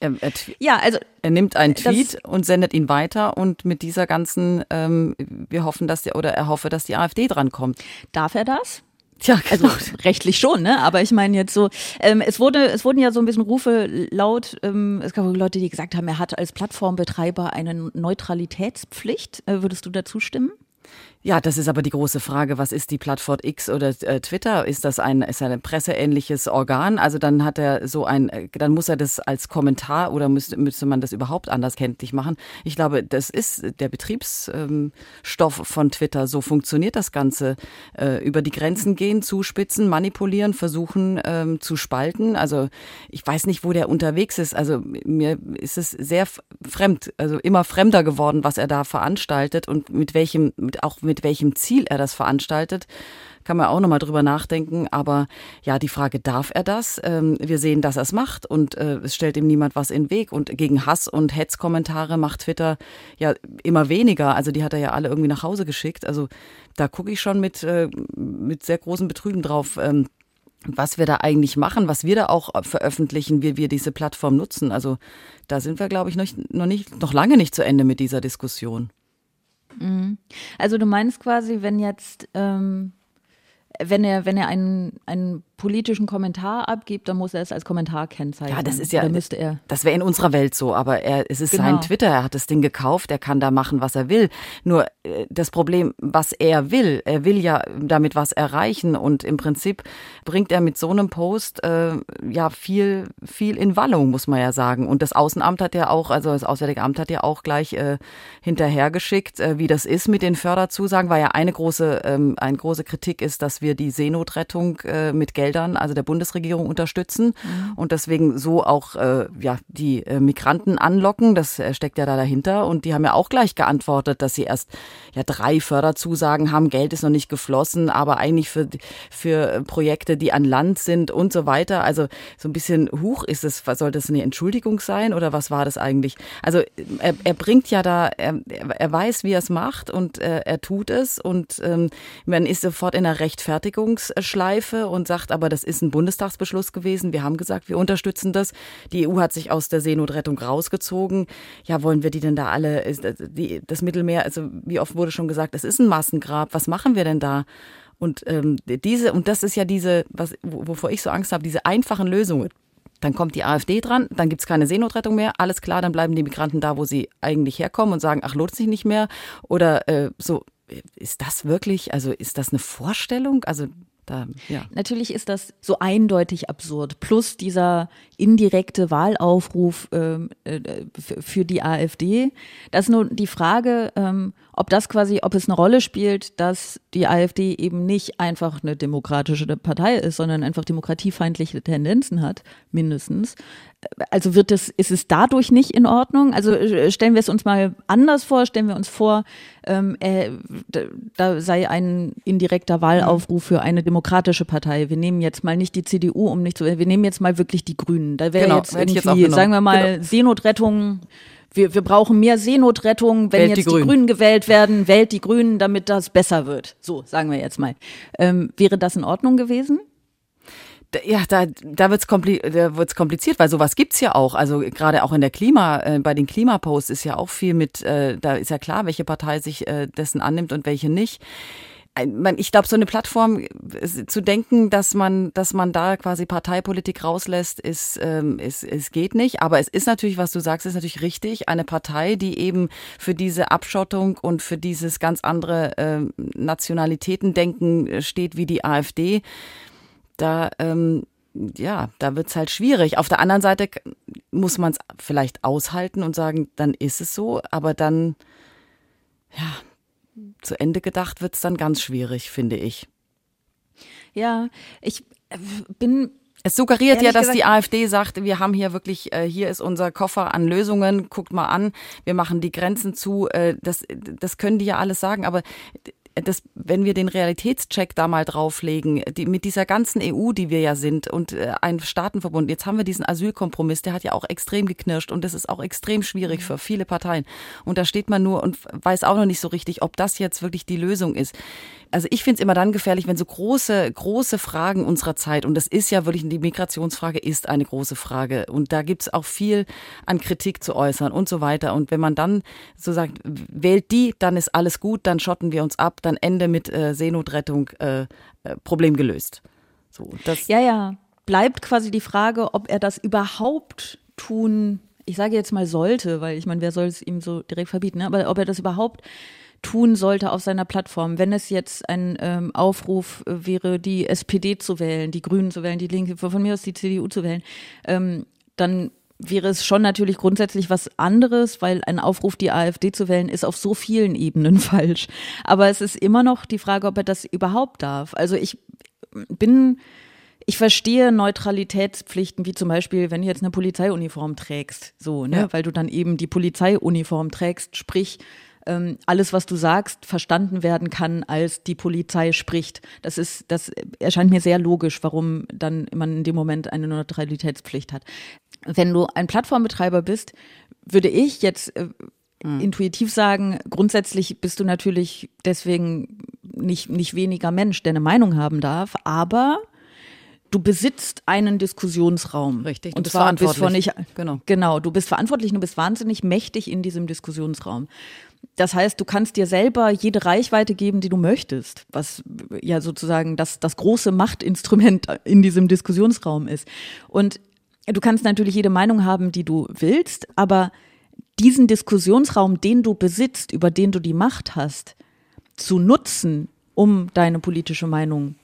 Er, er, ja, also er nimmt einen Tweet und sendet ihn weiter und mit dieser ganzen, ähm, wir hoffen, dass der oder er hoffe, dass die AfD drankommt. Darf er das? Tja, genau. also rechtlich schon, ne? Aber ich meine jetzt so, ähm, es wurde, es wurden ja so ein bisschen Rufe laut. Ähm, es gab Leute, die gesagt haben, er hat als Plattformbetreiber eine Neutralitätspflicht. Äh, würdest du dazu stimmen? Ja, das ist aber die große Frage. Was ist die Plattform X oder äh, Twitter? Ist das ein, ist ein presseähnliches Organ? Also dann hat er so ein, äh, dann muss er das als Kommentar oder müsste, müsste man das überhaupt anders kenntlich machen? Ich glaube, das ist der Betriebsstoff ähm, von Twitter. So funktioniert das Ganze. Äh, über die Grenzen gehen, zuspitzen, manipulieren, versuchen ähm, zu spalten. Also ich weiß nicht, wo der unterwegs ist. Also mir ist es sehr fremd, also immer fremder geworden, was er da veranstaltet und mit welchem, mit auch mit mit welchem Ziel er das veranstaltet, kann man auch nochmal drüber nachdenken. Aber ja, die Frage, darf er das? Ähm, wir sehen, dass er es macht und äh, es stellt ihm niemand was in den Weg. Und gegen Hass und Hetzkommentare macht Twitter ja immer weniger. Also die hat er ja alle irgendwie nach Hause geschickt. Also da gucke ich schon mit, äh, mit sehr großem Betrügen drauf. Ähm, was wir da eigentlich machen, was wir da auch veröffentlichen, wie wir diese Plattform nutzen. Also da sind wir, glaube ich, noch nicht, noch lange nicht zu Ende mit dieser Diskussion. Mhm. Also du meinst quasi, wenn jetzt, ähm, wenn er, wenn er einen, einen politischen Kommentar abgibt, dann muss er es als Kommentar kennzeichnen. Ja, das ist ja, müsste er. das wäre in unserer Welt so, aber er, es ist genau. sein Twitter, er hat das Ding gekauft, er kann da machen, was er will. Nur äh, das Problem, was er will, er will ja damit was erreichen und im Prinzip bringt er mit so einem Post äh, ja viel, viel in Wallung, muss man ja sagen. Und das Außenamt hat ja auch, also das Auswärtige Amt hat ja auch gleich äh, hinterhergeschickt, äh, wie das ist mit den Förderzusagen, weil ja eine große, ähm, eine große Kritik ist, dass wir die Seenotrettung äh, mit Geld Geldern, also der Bundesregierung unterstützen mhm. und deswegen so auch äh, ja die äh, Migranten anlocken. Das äh, steckt ja da dahinter und die haben ja auch gleich geantwortet, dass sie erst ja drei Förderzusagen haben, Geld ist noch nicht geflossen, aber eigentlich für für Projekte, die an Land sind und so weiter. Also so ein bisschen hoch ist es, soll das eine Entschuldigung sein oder was war das eigentlich? Also er, er bringt ja da, er, er weiß, wie er es macht und äh, er tut es und ähm, man ist sofort in einer Rechtfertigungsschleife und sagt, aber das ist ein Bundestagsbeschluss gewesen. Wir haben gesagt, wir unterstützen das. Die EU hat sich aus der Seenotrettung rausgezogen. Ja, wollen wir die denn da alle, die, das Mittelmeer, also wie oft wurde schon gesagt, es ist ein Massengrab. Was machen wir denn da? Und ähm, diese, und das ist ja diese, was, wovor ich so Angst habe, diese einfachen Lösungen. Dann kommt die AfD dran, dann gibt's keine Seenotrettung mehr, alles klar, dann bleiben die Migranten da, wo sie eigentlich herkommen und sagen, ach, lohnt sich nicht mehr. Oder äh, so, ist das wirklich, also ist das eine Vorstellung? Also da, ja. Natürlich ist das so eindeutig absurd. Plus dieser indirekte Wahlaufruf ähm, äh, für die AfD. Das ist nur die Frage, ähm, ob das quasi, ob es eine Rolle spielt, dass die AfD eben nicht einfach eine demokratische Partei ist, sondern einfach demokratiefeindliche Tendenzen hat, mindestens. Also wird es, ist es dadurch nicht in Ordnung? Also äh, stellen wir es uns mal anders vor, stellen wir uns vor, ähm, äh, da sei ein indirekter Wahlaufruf für eine demokratische Partei. Wir nehmen jetzt mal nicht die CDU, um nicht zu, wir nehmen jetzt mal wirklich die Grünen. Da wäre genau, jetzt irgendwie, jetzt sagen wir mal, genau. Seenotrettung wir, wir brauchen mehr Seenotrettung, wenn wählt jetzt die Grünen. die Grünen. gewählt werden, wählt die Grünen, damit das besser wird. So, sagen wir jetzt mal. Ähm, wäre das in Ordnung gewesen? ja, da, da wird's kompli da wird's kompliziert, weil sowas gibt's ja auch. Also gerade auch in der Klima, äh, bei den Klimaposts ist ja auch viel mit, äh, da ist ja klar, welche Partei sich äh, dessen annimmt und welche nicht ich glaube, so eine Plattform zu denken, dass man, dass man da quasi Parteipolitik rauslässt, ist, ähm, ist, es geht nicht. Aber es ist natürlich, was du sagst, ist natürlich richtig. Eine Partei, die eben für diese Abschottung und für dieses ganz andere äh, Nationalitätendenken steht wie die AfD, da ähm, ja, da wird's halt schwierig. Auf der anderen Seite muss man es vielleicht aushalten und sagen, dann ist es so, aber dann, ja, zu Ende gedacht wird es dann ganz schwierig, finde ich. Ja, ich äh, bin es suggeriert ja, dass gesagt, die AfD sagt, wir haben hier wirklich, äh, hier ist unser Koffer an Lösungen, guckt mal an, wir machen die Grenzen zu. Äh, das, das können die ja alles sagen, aber das, wenn wir den Realitätscheck da mal drauflegen, die, mit dieser ganzen EU, die wir ja sind und äh, ein Staatenverbund, jetzt haben wir diesen Asylkompromiss, der hat ja auch extrem geknirscht und das ist auch extrem schwierig für viele Parteien. Und da steht man nur und weiß auch noch nicht so richtig, ob das jetzt wirklich die Lösung ist also ich finde es immer dann gefährlich, wenn so große, große Fragen unserer Zeit, und das ist ja wirklich, die Migrationsfrage ist eine große Frage. Und da gibt es auch viel an Kritik zu äußern und so weiter. Und wenn man dann so sagt, wählt die, dann ist alles gut, dann schotten wir uns ab, dann Ende mit äh, Seenotrettung, äh, äh, Problem gelöst. So, das ja, ja. Bleibt quasi die Frage, ob er das überhaupt tun, ich sage jetzt mal sollte, weil ich meine, wer soll es ihm so direkt verbieten, ne? aber ob er das überhaupt tun sollte auf seiner Plattform. Wenn es jetzt ein ähm, Aufruf äh, wäre, die SPD zu wählen, die Grünen zu wählen, die Linke, von mir aus die CDU zu wählen, ähm, dann wäre es schon natürlich grundsätzlich was anderes, weil ein Aufruf, die AfD zu wählen, ist auf so vielen Ebenen falsch. Aber es ist immer noch die Frage, ob er das überhaupt darf. Also ich bin, ich verstehe Neutralitätspflichten, wie zum Beispiel, wenn du jetzt eine Polizeiuniform trägst, so, ne, ja. weil du dann eben die Polizeiuniform trägst, sprich, ähm, alles, was du sagst, verstanden werden kann, als die Polizei spricht. Das ist, das erscheint mir sehr logisch, warum dann man in dem Moment eine Neutralitätspflicht hat. Wenn du ein Plattformbetreiber bist, würde ich jetzt äh, mhm. intuitiv sagen, grundsätzlich bist du natürlich deswegen nicht, nicht weniger Mensch, der eine Meinung haben darf, aber du besitzt einen Diskussionsraum. Richtig. Und zwar bist du nicht, genau. genau, du bist verantwortlich und du bist wahnsinnig mächtig in diesem Diskussionsraum. Das heißt, du kannst dir selber jede Reichweite geben, die du möchtest, was ja sozusagen das, das große Machtinstrument in diesem Diskussionsraum ist. Und du kannst natürlich jede Meinung haben, die du willst, aber diesen Diskussionsraum, den du besitzt, über den du die Macht hast, zu nutzen, um deine politische Meinung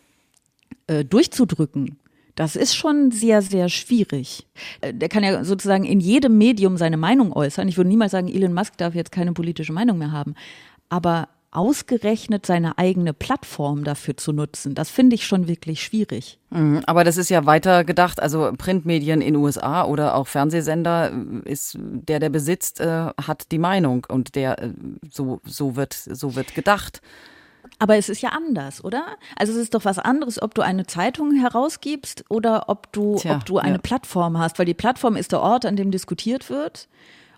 äh, durchzudrücken, das ist schon sehr, sehr schwierig. Äh, der kann ja sozusagen in jedem Medium seine Meinung äußern. Ich würde niemals sagen, Elon Musk darf jetzt keine politische Meinung mehr haben. Aber ausgerechnet seine eigene Plattform dafür zu nutzen, das finde ich schon wirklich schwierig. Mhm, aber das ist ja weiter gedacht. Also Printmedien in USA oder auch Fernsehsender äh, ist der, der besitzt, äh, hat die Meinung und der äh, so so wird so wird gedacht. Aber es ist ja anders, oder? Also es ist doch was anderes, ob du eine Zeitung herausgibst oder ob du, Tja, ob du eine ja. Plattform hast, weil die Plattform ist der Ort, an dem diskutiert wird.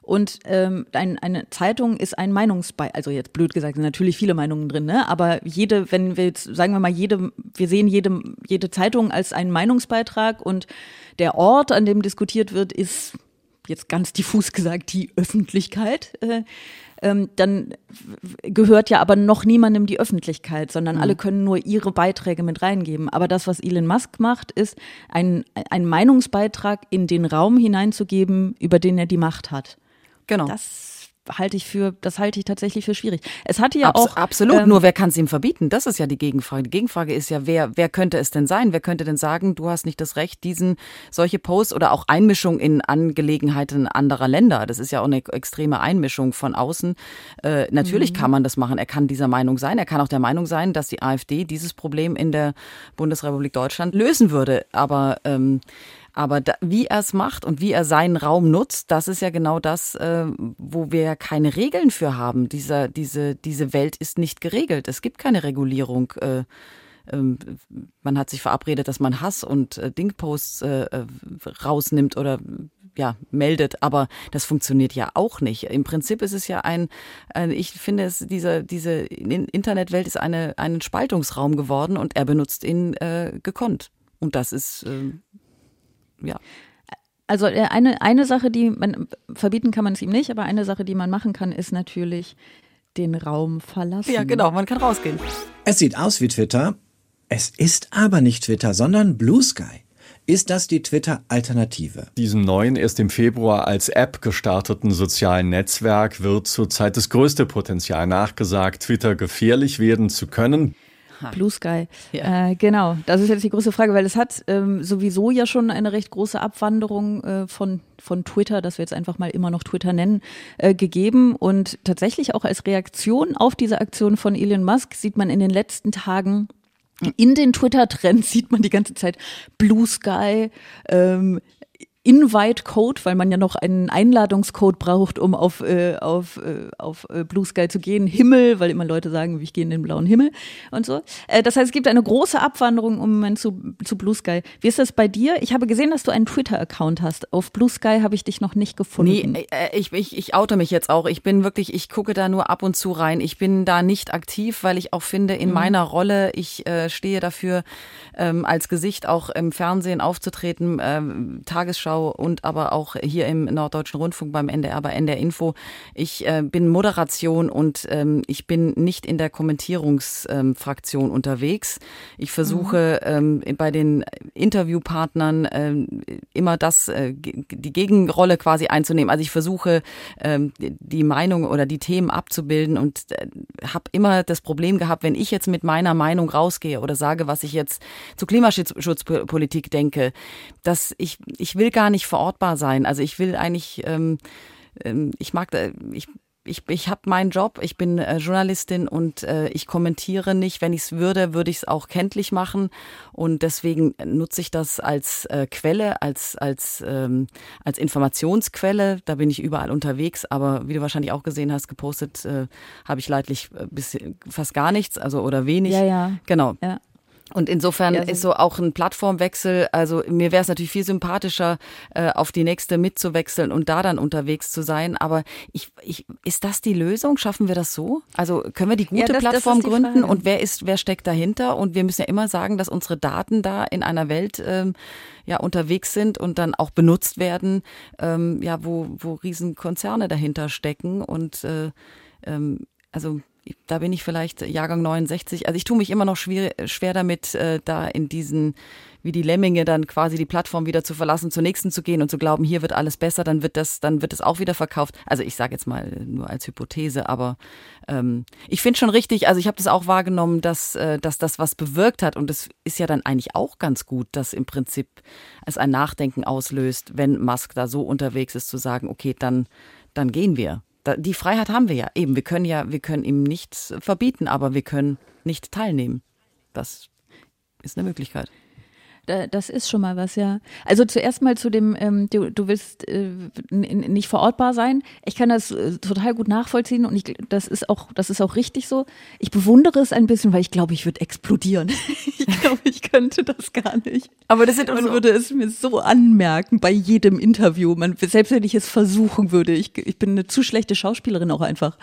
Und ähm, ein, eine Zeitung ist ein Meinungsbeitrag, also jetzt blöd gesagt, sind natürlich viele Meinungen drin, ne? Aber jede, wenn wir jetzt, sagen wir mal, jede, wir sehen jede, jede Zeitung als einen Meinungsbeitrag und der Ort, an dem diskutiert wird, ist jetzt ganz diffus gesagt die Öffentlichkeit. Äh, ähm, dann gehört ja aber noch niemandem die Öffentlichkeit, sondern mhm. alle können nur ihre Beiträge mit reingeben. Aber das, was Elon Musk macht, ist, einen, einen Meinungsbeitrag in den Raum hineinzugeben, über den er die Macht hat. Genau. Das halte ich für, das halte ich tatsächlich für schwierig. Es hatte ja Abs auch absolut. Ähm, nur wer kann es ihm verbieten? Das ist ja die Gegenfrage. Die Gegenfrage ist ja, wer wer könnte es denn sein? Wer könnte denn sagen, du hast nicht das Recht, diesen solche Posts oder auch Einmischung in Angelegenheiten anderer Länder? Das ist ja auch eine extreme Einmischung von außen. Äh, natürlich mhm. kann man das machen. Er kann dieser Meinung sein. Er kann auch der Meinung sein, dass die AfD dieses Problem in der Bundesrepublik Deutschland lösen würde. Aber ähm, aber da, wie er es macht und wie er seinen Raum nutzt, das ist ja genau das, äh, wo wir keine Regeln für haben. Dieser, diese, diese Welt ist nicht geregelt. Es gibt keine Regulierung. Äh, ähm, man hat sich verabredet, dass man Hass und äh, Dingposts äh, äh, rausnimmt oder ja, meldet, aber das funktioniert ja auch nicht. Im Prinzip ist es ja ein, ein ich finde es, diese, diese Internetwelt ist eine, ein Spaltungsraum geworden und er benutzt ihn äh, gekonnt. Und das ist, äh, ja. Also äh, eine, eine Sache, die man verbieten kann man es ihm nicht, aber eine Sache, die man machen kann, ist natürlich den Raum verlassen. Ja, genau, man kann rausgehen. Es sieht aus wie Twitter. Es ist aber nicht Twitter, sondern Blue Sky. Ist das die Twitter-Alternative? Diesem neuen, erst im Februar als App gestarteten sozialen Netzwerk wird zurzeit das größte Potenzial nachgesagt, Twitter gefährlich werden zu können. Blue Sky. Ja. Äh, genau, das ist jetzt die große Frage, weil es hat ähm, sowieso ja schon eine recht große Abwanderung äh, von, von Twitter, das wir jetzt einfach mal immer noch Twitter nennen, äh, gegeben. Und tatsächlich auch als Reaktion auf diese Aktion von Elon Musk sieht man in den letzten Tagen in den Twitter-Trends sieht man die ganze Zeit Blue Sky, ähm, Invite-Code, weil man ja noch einen Einladungscode braucht, um auf, äh, auf, äh, auf äh, Blue Sky zu gehen. Himmel, weil immer Leute sagen, ich gehe in den blauen Himmel und so. Äh, das heißt, es gibt eine große Abwanderung im Moment zu, zu Blue Sky. Wie ist das bei dir? Ich habe gesehen, dass du einen Twitter-Account hast. Auf Blue Sky habe ich dich noch nicht gefunden. Nee, äh, ich, ich, ich oute mich jetzt auch. Ich bin wirklich, ich gucke da nur ab und zu rein. Ich bin da nicht aktiv, weil ich auch finde, in mhm. meiner Rolle, ich äh, stehe dafür, ähm, als Gesicht auch im Fernsehen aufzutreten, ähm, Tagesschau und aber auch hier im Norddeutschen Rundfunk beim NDR, bei NDR Info. Ich äh, bin Moderation und ähm, ich bin nicht in der Kommentierungsfraktion ähm, unterwegs. Ich versuche mhm. ähm, bei den Interviewpartnern ähm, immer das, äh, die Gegenrolle quasi einzunehmen. Also ich versuche ähm, die Meinung oder die Themen abzubilden und äh, habe immer das Problem gehabt, wenn ich jetzt mit meiner Meinung rausgehe oder sage, was ich jetzt zu Klimaschutzpolitik denke, dass ich, ich will gar nicht verortbar sein. Also ich will eigentlich, ähm, ähm ich mag, ich ich, ich habe meinen Job, ich bin äh, Journalistin und äh, ich kommentiere nicht. Wenn ich es würde, würde ich es auch kenntlich machen. Und deswegen nutze ich das als äh, Quelle, als, als, ähm, als Informationsquelle. Da bin ich überall unterwegs. Aber wie du wahrscheinlich auch gesehen hast, gepostet äh, habe ich leidlich äh, bis, fast gar nichts, also oder wenig. Ja, ja. Genau. Ja. Und insofern ja, ist so auch ein Plattformwechsel, also mir wäre es natürlich viel sympathischer, äh, auf die nächste mitzuwechseln und da dann unterwegs zu sein. Aber ich, ich, ist das die Lösung? Schaffen wir das so? Also können wir die gute ja, das, Plattform das gründen und wer ist, wer steckt dahinter? Und wir müssen ja immer sagen, dass unsere Daten da in einer Welt ähm, ja unterwegs sind und dann auch benutzt werden, ähm, ja, wo, wo Riesenkonzerne dahinter stecken und äh, ähm, also da bin ich vielleicht Jahrgang 69. Also ich tue mich immer noch schwer, schwer damit, äh, da in diesen, wie die Lemminge dann quasi die Plattform wieder zu verlassen, zur nächsten zu gehen und zu glauben, hier wird alles besser, dann wird das, dann wird es auch wieder verkauft. Also ich sage jetzt mal nur als Hypothese, aber ähm, ich finde schon richtig, also ich habe das auch wahrgenommen, dass, äh, dass das was bewirkt hat und es ist ja dann eigentlich auch ganz gut, dass im Prinzip es ein Nachdenken auslöst, wenn Musk da so unterwegs ist, zu sagen, okay, dann, dann gehen wir die Freiheit haben wir ja. Eben, wir können ja, wir können ihm nichts verbieten, aber wir können nicht teilnehmen. Das ist eine Möglichkeit das ist schon mal was, ja. Also zuerst mal zu dem, ähm, du, du willst äh, nicht verortbar sein. Ich kann das äh, total gut nachvollziehen und ich, das ist auch, das ist auch richtig so. Ich bewundere es ein bisschen, weil ich glaube, ich würde explodieren. ich glaube, ich könnte das gar nicht. Aber das sind man so würde es mir so anmerken bei jedem Interview. Man, selbst wenn ich es versuchen würde, ich, ich bin eine zu schlechte Schauspielerin auch einfach.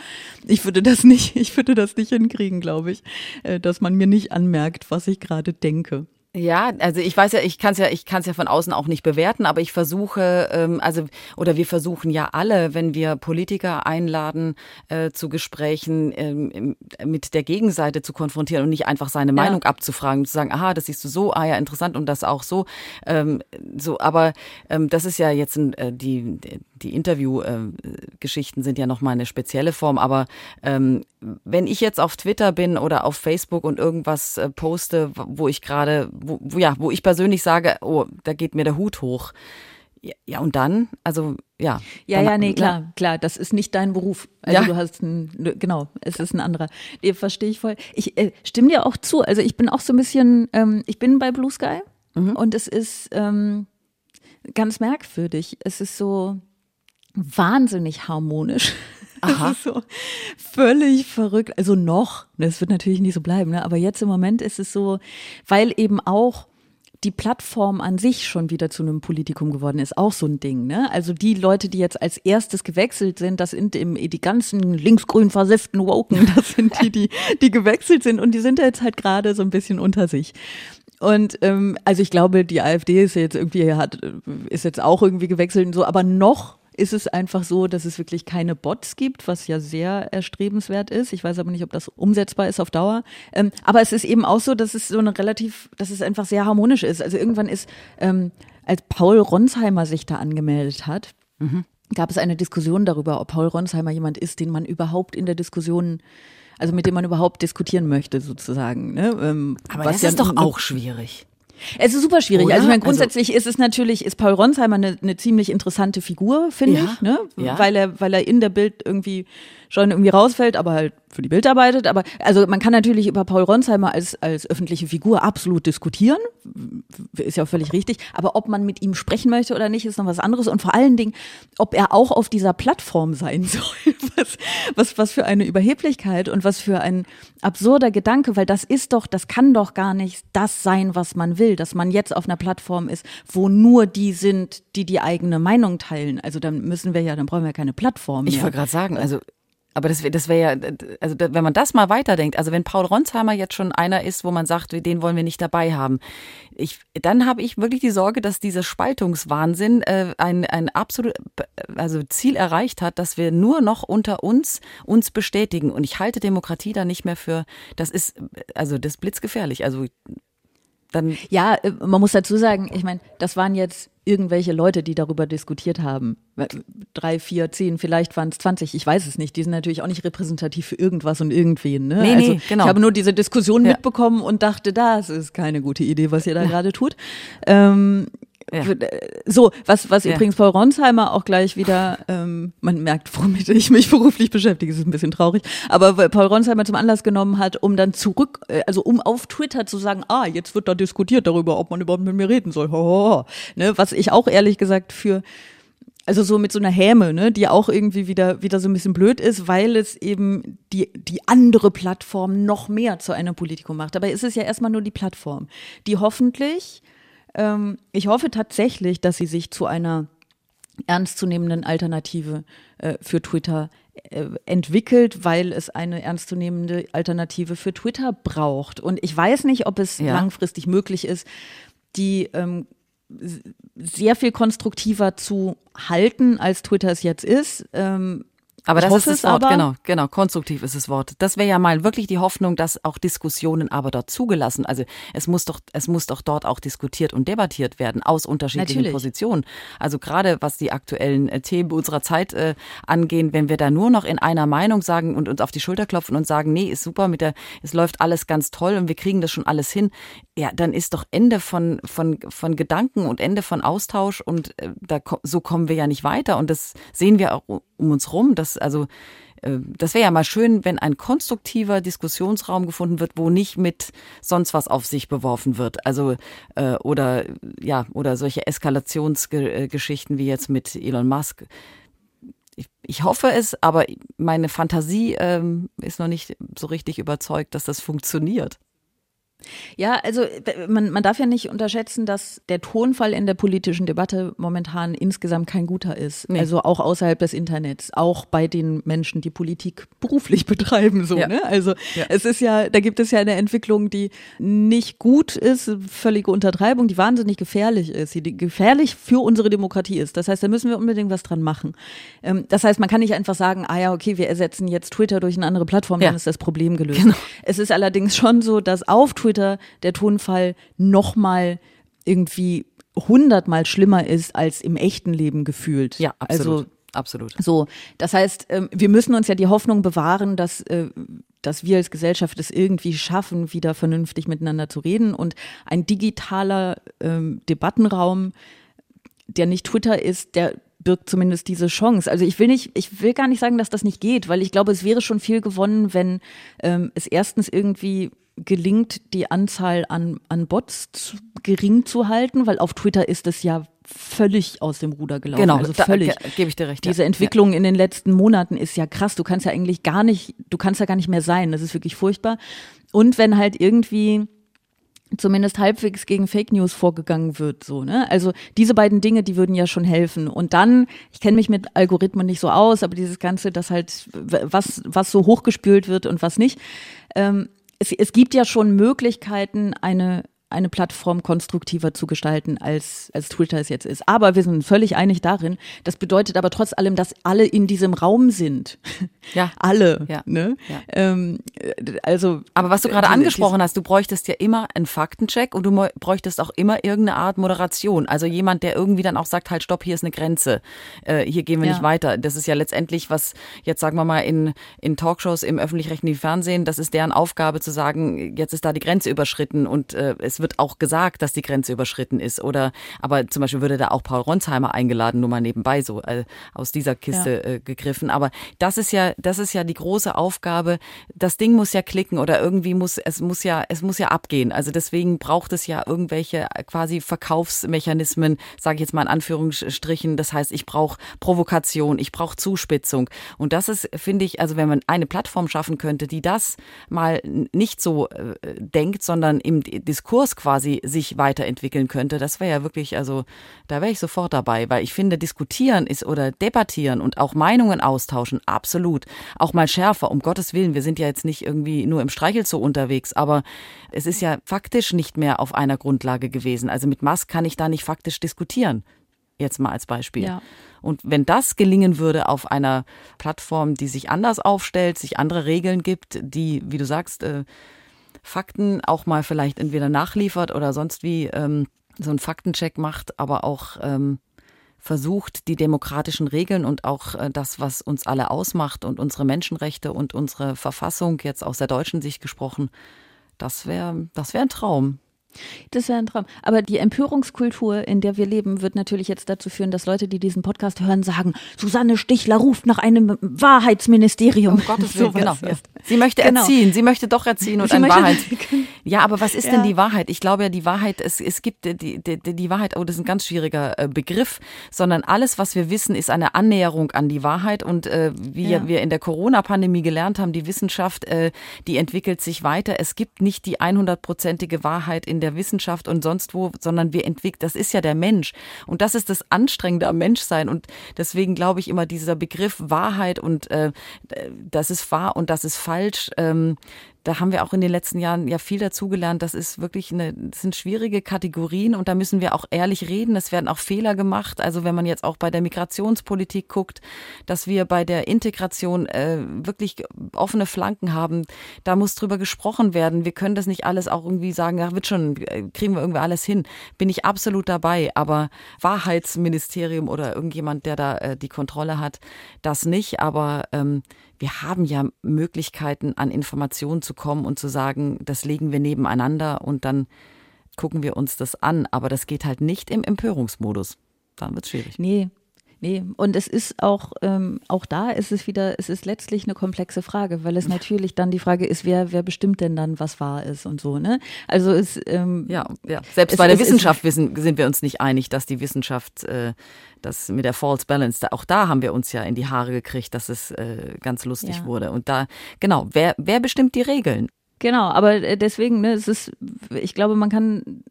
Ich würde das nicht, ich würde das nicht hinkriegen, glaube ich, äh, dass man mir nicht anmerkt, was ich gerade denke. Ja, also ich weiß ja, ich kann es ja, ich kann es ja von außen auch nicht bewerten, aber ich versuche, ähm, also oder wir versuchen ja alle, wenn wir Politiker einladen äh, zu Gesprächen, ähm, mit der Gegenseite zu konfrontieren und nicht einfach seine ja. Meinung abzufragen, zu sagen, aha, das siehst du so, ah ja, interessant und das auch so, ähm, so. Aber ähm, das ist ja jetzt äh, die die Interview-Geschichten äh, sind ja nochmal eine spezielle Form, aber ähm, wenn ich jetzt auf Twitter bin oder auf Facebook und irgendwas äh, poste, wo ich gerade, wo, wo, ja, wo ich persönlich sage, oh, da geht mir der Hut hoch. Ja, ja und dann, also ja. Ja, dann, ja, nee, klar, ja. klar, das ist nicht dein Beruf. Also ja. du hast ein, genau, es ist ein anderer. Nee, verstehe ich voll. Ich äh, stimme dir auch zu. Also ich bin auch so ein bisschen, ähm, ich bin bei Blue Sky mhm. und es ist ähm, ganz merkwürdig. Es ist so, wahnsinnig harmonisch. Aha. Das ist so völlig verrückt. Also noch, das wird natürlich nicht so bleiben, ne? aber jetzt im Moment ist es so, weil eben auch die Plattform an sich schon wieder zu einem Politikum geworden ist, auch so ein Ding. Ne? Also die Leute, die jetzt als erstes gewechselt sind, das sind im, die ganzen linksgrün versifften Woken, das sind die, die, die gewechselt sind und die sind jetzt halt gerade so ein bisschen unter sich. Und ähm, also ich glaube, die AfD ist jetzt irgendwie hat ist jetzt auch irgendwie gewechselt und so, aber noch ist es einfach so, dass es wirklich keine Bots gibt, was ja sehr erstrebenswert ist. Ich weiß aber nicht, ob das umsetzbar ist auf Dauer. Ähm, aber es ist eben auch so, dass es so eine relativ, dass es einfach sehr harmonisch ist. Also irgendwann ist, ähm, als Paul Ronsheimer sich da angemeldet hat, mhm. gab es eine Diskussion darüber, ob Paul Ronsheimer jemand ist, den man überhaupt in der Diskussion also mit dem man überhaupt diskutieren möchte, sozusagen. Ne? Ähm, Aber das ist doch auch schwierig. Es ist super schwierig. Oder? Also ich meine, grundsätzlich also, ist es natürlich, ist Paul Ronsheimer eine, eine ziemlich interessante Figur, finde ja, ich, ne? Ja. Weil er, weil er in der Bild irgendwie schon irgendwie rausfällt, aber halt für die Bild arbeitet, aber also man kann natürlich über Paul Ronsheimer als, als öffentliche Figur absolut diskutieren, ist ja völlig richtig, aber ob man mit ihm sprechen möchte oder nicht, ist noch was anderes. Und vor allen Dingen, ob er auch auf dieser Plattform sein soll, was, was, was für eine Überheblichkeit und was für ein absurder Gedanke, weil das ist doch, das kann doch gar nicht das sein, was man will, dass man jetzt auf einer Plattform ist, wo nur die sind, die die eigene Meinung teilen. Also dann müssen wir ja, dann brauchen wir ja keine Plattform mehr. Ich wollte gerade sagen, also aber das, das wäre ja, also wenn man das mal weiterdenkt, also wenn Paul Ronsheimer jetzt schon einer ist, wo man sagt, den wollen wir nicht dabei haben, ich, dann habe ich wirklich die Sorge, dass dieser Spaltungswahnsinn äh, ein, ein absolut also Ziel erreicht hat, dass wir nur noch unter uns uns bestätigen. Und ich halte Demokratie da nicht mehr für, das ist, also das ist blitzgefährlich. Also dann. Ja, äh, man muss dazu sagen, ich meine, das waren jetzt irgendwelche Leute, die darüber diskutiert haben. Drei, vier, zehn, vielleicht waren es 20, ich weiß es nicht. Die sind natürlich auch nicht repräsentativ für irgendwas und irgendwen. Ne? Nee, also, nee, genau. Ich habe nur diese Diskussion ja. mitbekommen und dachte, das ist keine gute Idee, was ihr da ja. gerade tut. Ähm, ja. So, was, was ja. übrigens Paul Ronsheimer auch gleich wieder, ähm, man merkt, womit ich mich beruflich beschäftige, ist ein bisschen traurig, aber Paul Ronsheimer zum Anlass genommen hat, um dann zurück, äh, also um auf Twitter zu sagen, ah, jetzt wird da diskutiert darüber, ob man überhaupt mit mir reden soll. Ho. Ne, was ich auch ehrlich gesagt für also so mit so einer Häme, ne, die auch irgendwie wieder, wieder so ein bisschen blöd ist, weil es eben die, die andere Plattform noch mehr zu einer Politikum macht. Aber es ist ja erstmal nur die Plattform, die hoffentlich ähm, ich hoffe tatsächlich, dass sie sich zu einer ernstzunehmenden Alternative äh, für Twitter äh, entwickelt, weil es eine ernstzunehmende Alternative für Twitter braucht. Und ich weiß nicht, ob es ja. langfristig möglich ist, die ähm, sehr viel konstruktiver zu halten, als Twitter es jetzt ist. Ähm, aber das ist das Wort, aber, genau, genau, konstruktiv ist das Wort. Das wäre ja mal wirklich die Hoffnung, dass auch Diskussionen aber dort zugelassen. Also es muss doch, es muss doch dort auch diskutiert und debattiert werden aus unterschiedlichen Natürlich. Positionen. Also gerade was die aktuellen äh, Themen unserer Zeit äh, angehen, wenn wir da nur noch in einer Meinung sagen und uns auf die Schulter klopfen und sagen, nee, ist super mit der, es läuft alles ganz toll und wir kriegen das schon alles hin, ja, dann ist doch Ende von, von, von Gedanken und Ende von Austausch und äh, da, so kommen wir ja nicht weiter und das sehen wir auch um uns rum, dass also äh, das wäre ja mal schön, wenn ein konstruktiver Diskussionsraum gefunden wird, wo nicht mit sonst was auf sich beworfen wird. Also äh, oder ja oder solche Eskalationsgeschichten wie jetzt mit Elon Musk. Ich, ich hoffe es, aber meine Fantasie ähm, ist noch nicht so richtig überzeugt, dass das funktioniert. Ja, also man, man darf ja nicht unterschätzen, dass der Tonfall in der politischen Debatte momentan insgesamt kein guter ist. Nee. Also auch außerhalb des Internets, auch bei den Menschen, die Politik beruflich betreiben. So, ja. ne? Also ja. es ist ja, da gibt es ja eine Entwicklung, die nicht gut ist, völlige Untertreibung, die wahnsinnig gefährlich ist, die gefährlich für unsere Demokratie ist. Das heißt, da müssen wir unbedingt was dran machen. Ähm, das heißt, man kann nicht einfach sagen, ah ja, okay, wir ersetzen jetzt Twitter durch eine andere Plattform, ja. dann ist das Problem gelöst. Genau. Es ist allerdings schon so, dass auf Twitter Twitter der Tonfall nochmal irgendwie hundertmal schlimmer ist als im echten Leben gefühlt. Ja, absolut. Also, absolut. So, das heißt, ähm, wir müssen uns ja die Hoffnung bewahren, dass, äh, dass wir als Gesellschaft es irgendwie schaffen, wieder vernünftig miteinander zu reden und ein digitaler ähm, Debattenraum, der nicht Twitter ist, der birgt zumindest diese Chance. Also ich will nicht, ich will gar nicht sagen, dass das nicht geht, weil ich glaube, es wäre schon viel gewonnen, wenn ähm, es erstens irgendwie gelingt, die Anzahl an, an Bots zu, gering zu halten, weil auf Twitter ist es ja völlig aus dem Ruder gelaufen. Genau, also völlig. gebe ich dir recht. Diese ja. Entwicklung ja. in den letzten Monaten ist ja krass. Du kannst ja eigentlich gar nicht, du kannst ja gar nicht mehr sein. Das ist wirklich furchtbar. Und wenn halt irgendwie zumindest halbwegs gegen Fake News vorgegangen wird, so, ne? Also diese beiden Dinge, die würden ja schon helfen. Und dann, ich kenne mich mit Algorithmen nicht so aus, aber dieses Ganze, das halt, was, was so hochgespült wird und was nicht, ähm, es, es gibt ja schon Möglichkeiten, eine eine Plattform konstruktiver zu gestalten, als, als Twitter es jetzt ist. Aber wir sind völlig einig darin. Das bedeutet aber trotz allem, dass alle in diesem Raum sind. Ja. alle. Ja. Ne? Ja. Ähm, also. Aber was du gerade angesprochen hast, du bräuchtest ja immer einen Faktencheck und du bräuchtest auch immer irgendeine Art Moderation. Also jemand, der irgendwie dann auch sagt, halt, stopp, hier ist eine Grenze, äh, hier gehen wir ja. nicht weiter. Das ist ja letztendlich, was jetzt sagen wir mal in, in Talkshows im öffentlich-rechtlichen Fernsehen, das ist deren Aufgabe zu sagen, jetzt ist da die Grenze überschritten und äh, es wird auch gesagt, dass die Grenze überschritten ist. Oder aber zum Beispiel würde da auch Paul Ronsheimer eingeladen, nur mal nebenbei so äh, aus dieser Kiste ja. äh, gegriffen. Aber das ist ja, das ist ja die große Aufgabe. Das Ding muss ja klicken oder irgendwie muss es muss ja es muss ja abgehen. Also deswegen braucht es ja irgendwelche quasi Verkaufsmechanismen, sage ich jetzt mal in Anführungsstrichen. Das heißt, ich brauche Provokation, ich brauche Zuspitzung. Und das ist, finde ich, also wenn man eine Plattform schaffen könnte, die das mal nicht so äh, denkt, sondern im Diskurs quasi sich weiterentwickeln könnte, das wäre ja wirklich, also da wäre ich sofort dabei, weil ich finde, diskutieren ist oder debattieren und auch Meinungen austauschen, absolut. Auch mal schärfer, um Gottes Willen. Wir sind ja jetzt nicht irgendwie nur im Streichelzoo unterwegs, aber es ist ja faktisch nicht mehr auf einer Grundlage gewesen. Also mit Musk kann ich da nicht faktisch diskutieren. Jetzt mal als Beispiel. Ja. Und wenn das gelingen würde auf einer Plattform, die sich anders aufstellt, sich andere Regeln gibt, die, wie du sagst, äh, Fakten auch mal vielleicht entweder nachliefert oder sonst wie ähm, so einen Faktencheck macht, aber auch ähm, versucht, die demokratischen Regeln und auch äh, das, was uns alle ausmacht und unsere Menschenrechte und unsere Verfassung, jetzt aus der deutschen Sicht gesprochen, das wäre das wär ein Traum. Das wäre ein Traum. Aber die Empörungskultur, in der wir leben, wird natürlich jetzt dazu führen, dass Leute, die diesen Podcast hören, sagen, Susanne Stichler ruft nach einem Wahrheitsministerium. Um Gottes Willen, genau. Sie möchte genau. erziehen, sie möchte doch erziehen und sie ein Wahrheit. Ja, aber was ist ja. denn die Wahrheit? Ich glaube ja, die Wahrheit, es, es gibt die, die, die Wahrheit, oh, das ist ein ganz schwieriger äh, Begriff, sondern alles, was wir wissen, ist eine Annäherung an die Wahrheit. Und äh, wie ja. wir in der Corona-Pandemie gelernt haben, die Wissenschaft, äh, die entwickelt sich weiter. Es gibt nicht die 100-prozentige Wahrheit in der der Wissenschaft und sonst wo, sondern wir entwickeln, das ist ja der Mensch. Und das ist das Anstrengende am Menschsein. Und deswegen glaube ich immer, dieser Begriff Wahrheit und äh, das ist wahr und das ist falsch, ähm, da haben wir auch in den letzten Jahren ja viel dazugelernt. Das ist wirklich eine, das sind schwierige Kategorien und da müssen wir auch ehrlich reden. Es werden auch Fehler gemacht. Also wenn man jetzt auch bei der Migrationspolitik guckt, dass wir bei der Integration äh, wirklich offene Flanken haben, da muss drüber gesprochen werden. Wir können das nicht alles auch irgendwie sagen, ja, wird schon, äh, kriegen wir irgendwie alles hin. Bin ich absolut dabei. Aber Wahrheitsministerium oder irgendjemand, der da äh, die Kontrolle hat, das nicht. Aber ähm, wir haben ja Möglichkeiten, an Informationen zu kommen und zu sagen, das legen wir nebeneinander und dann gucken wir uns das an. Aber das geht halt nicht im Empörungsmodus. Dann wird es schwierig. Nee, Nee, und es ist auch, ähm, auch da ist es wieder, es ist letztlich eine komplexe Frage, weil es natürlich dann die Frage ist, wer, wer bestimmt denn dann, was wahr ist und so, ne? Also es, ähm, ja, ja. Selbst es, bei der Wissenschaft wissen, sind wir uns nicht einig, dass die Wissenschaft, äh, das mit der False Balance, da, auch da haben wir uns ja in die Haare gekriegt, dass es äh, ganz lustig ja. wurde. Und da, genau, wer, wer bestimmt die Regeln? Genau, aber äh, deswegen, ne, es ist, ich glaube, man kann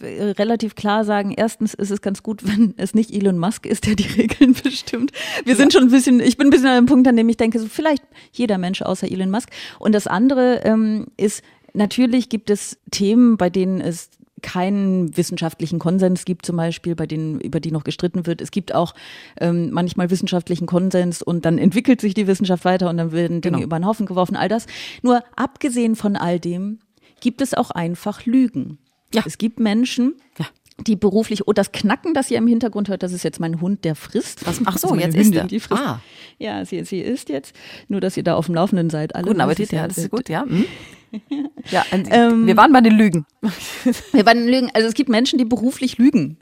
relativ klar sagen, erstens ist es ganz gut, wenn es nicht Elon Musk ist, der die Regeln bestimmt. Wir sind schon ein bisschen, ich bin ein bisschen an einem Punkt, an dem ich denke, so vielleicht jeder Mensch außer Elon Musk. Und das andere ähm, ist, natürlich gibt es Themen, bei denen es keinen wissenschaftlichen Konsens gibt, zum Beispiel, bei denen, über die noch gestritten wird. Es gibt auch ähm, manchmal wissenschaftlichen Konsens und dann entwickelt sich die Wissenschaft weiter und dann werden Dinge genau. über den Haufen geworfen, all das. Nur abgesehen von all dem gibt es auch einfach Lügen. Ja. Es gibt Menschen, ja. Die beruflich, oh, das Knacken, das ihr im Hintergrund hört, das ist jetzt mein Hund, der frisst. Was, ach so, jetzt Hündin, ist er. Ah. Ja, sie, sie ist jetzt. Nur, dass ihr da auf dem Laufenden seid. Alle Guten Appetit, ja, das ist gut, ja. Hm. ja, ähm, wir waren bei den Lügen. wir waren Lügen. Also es gibt Menschen, die beruflich lügen.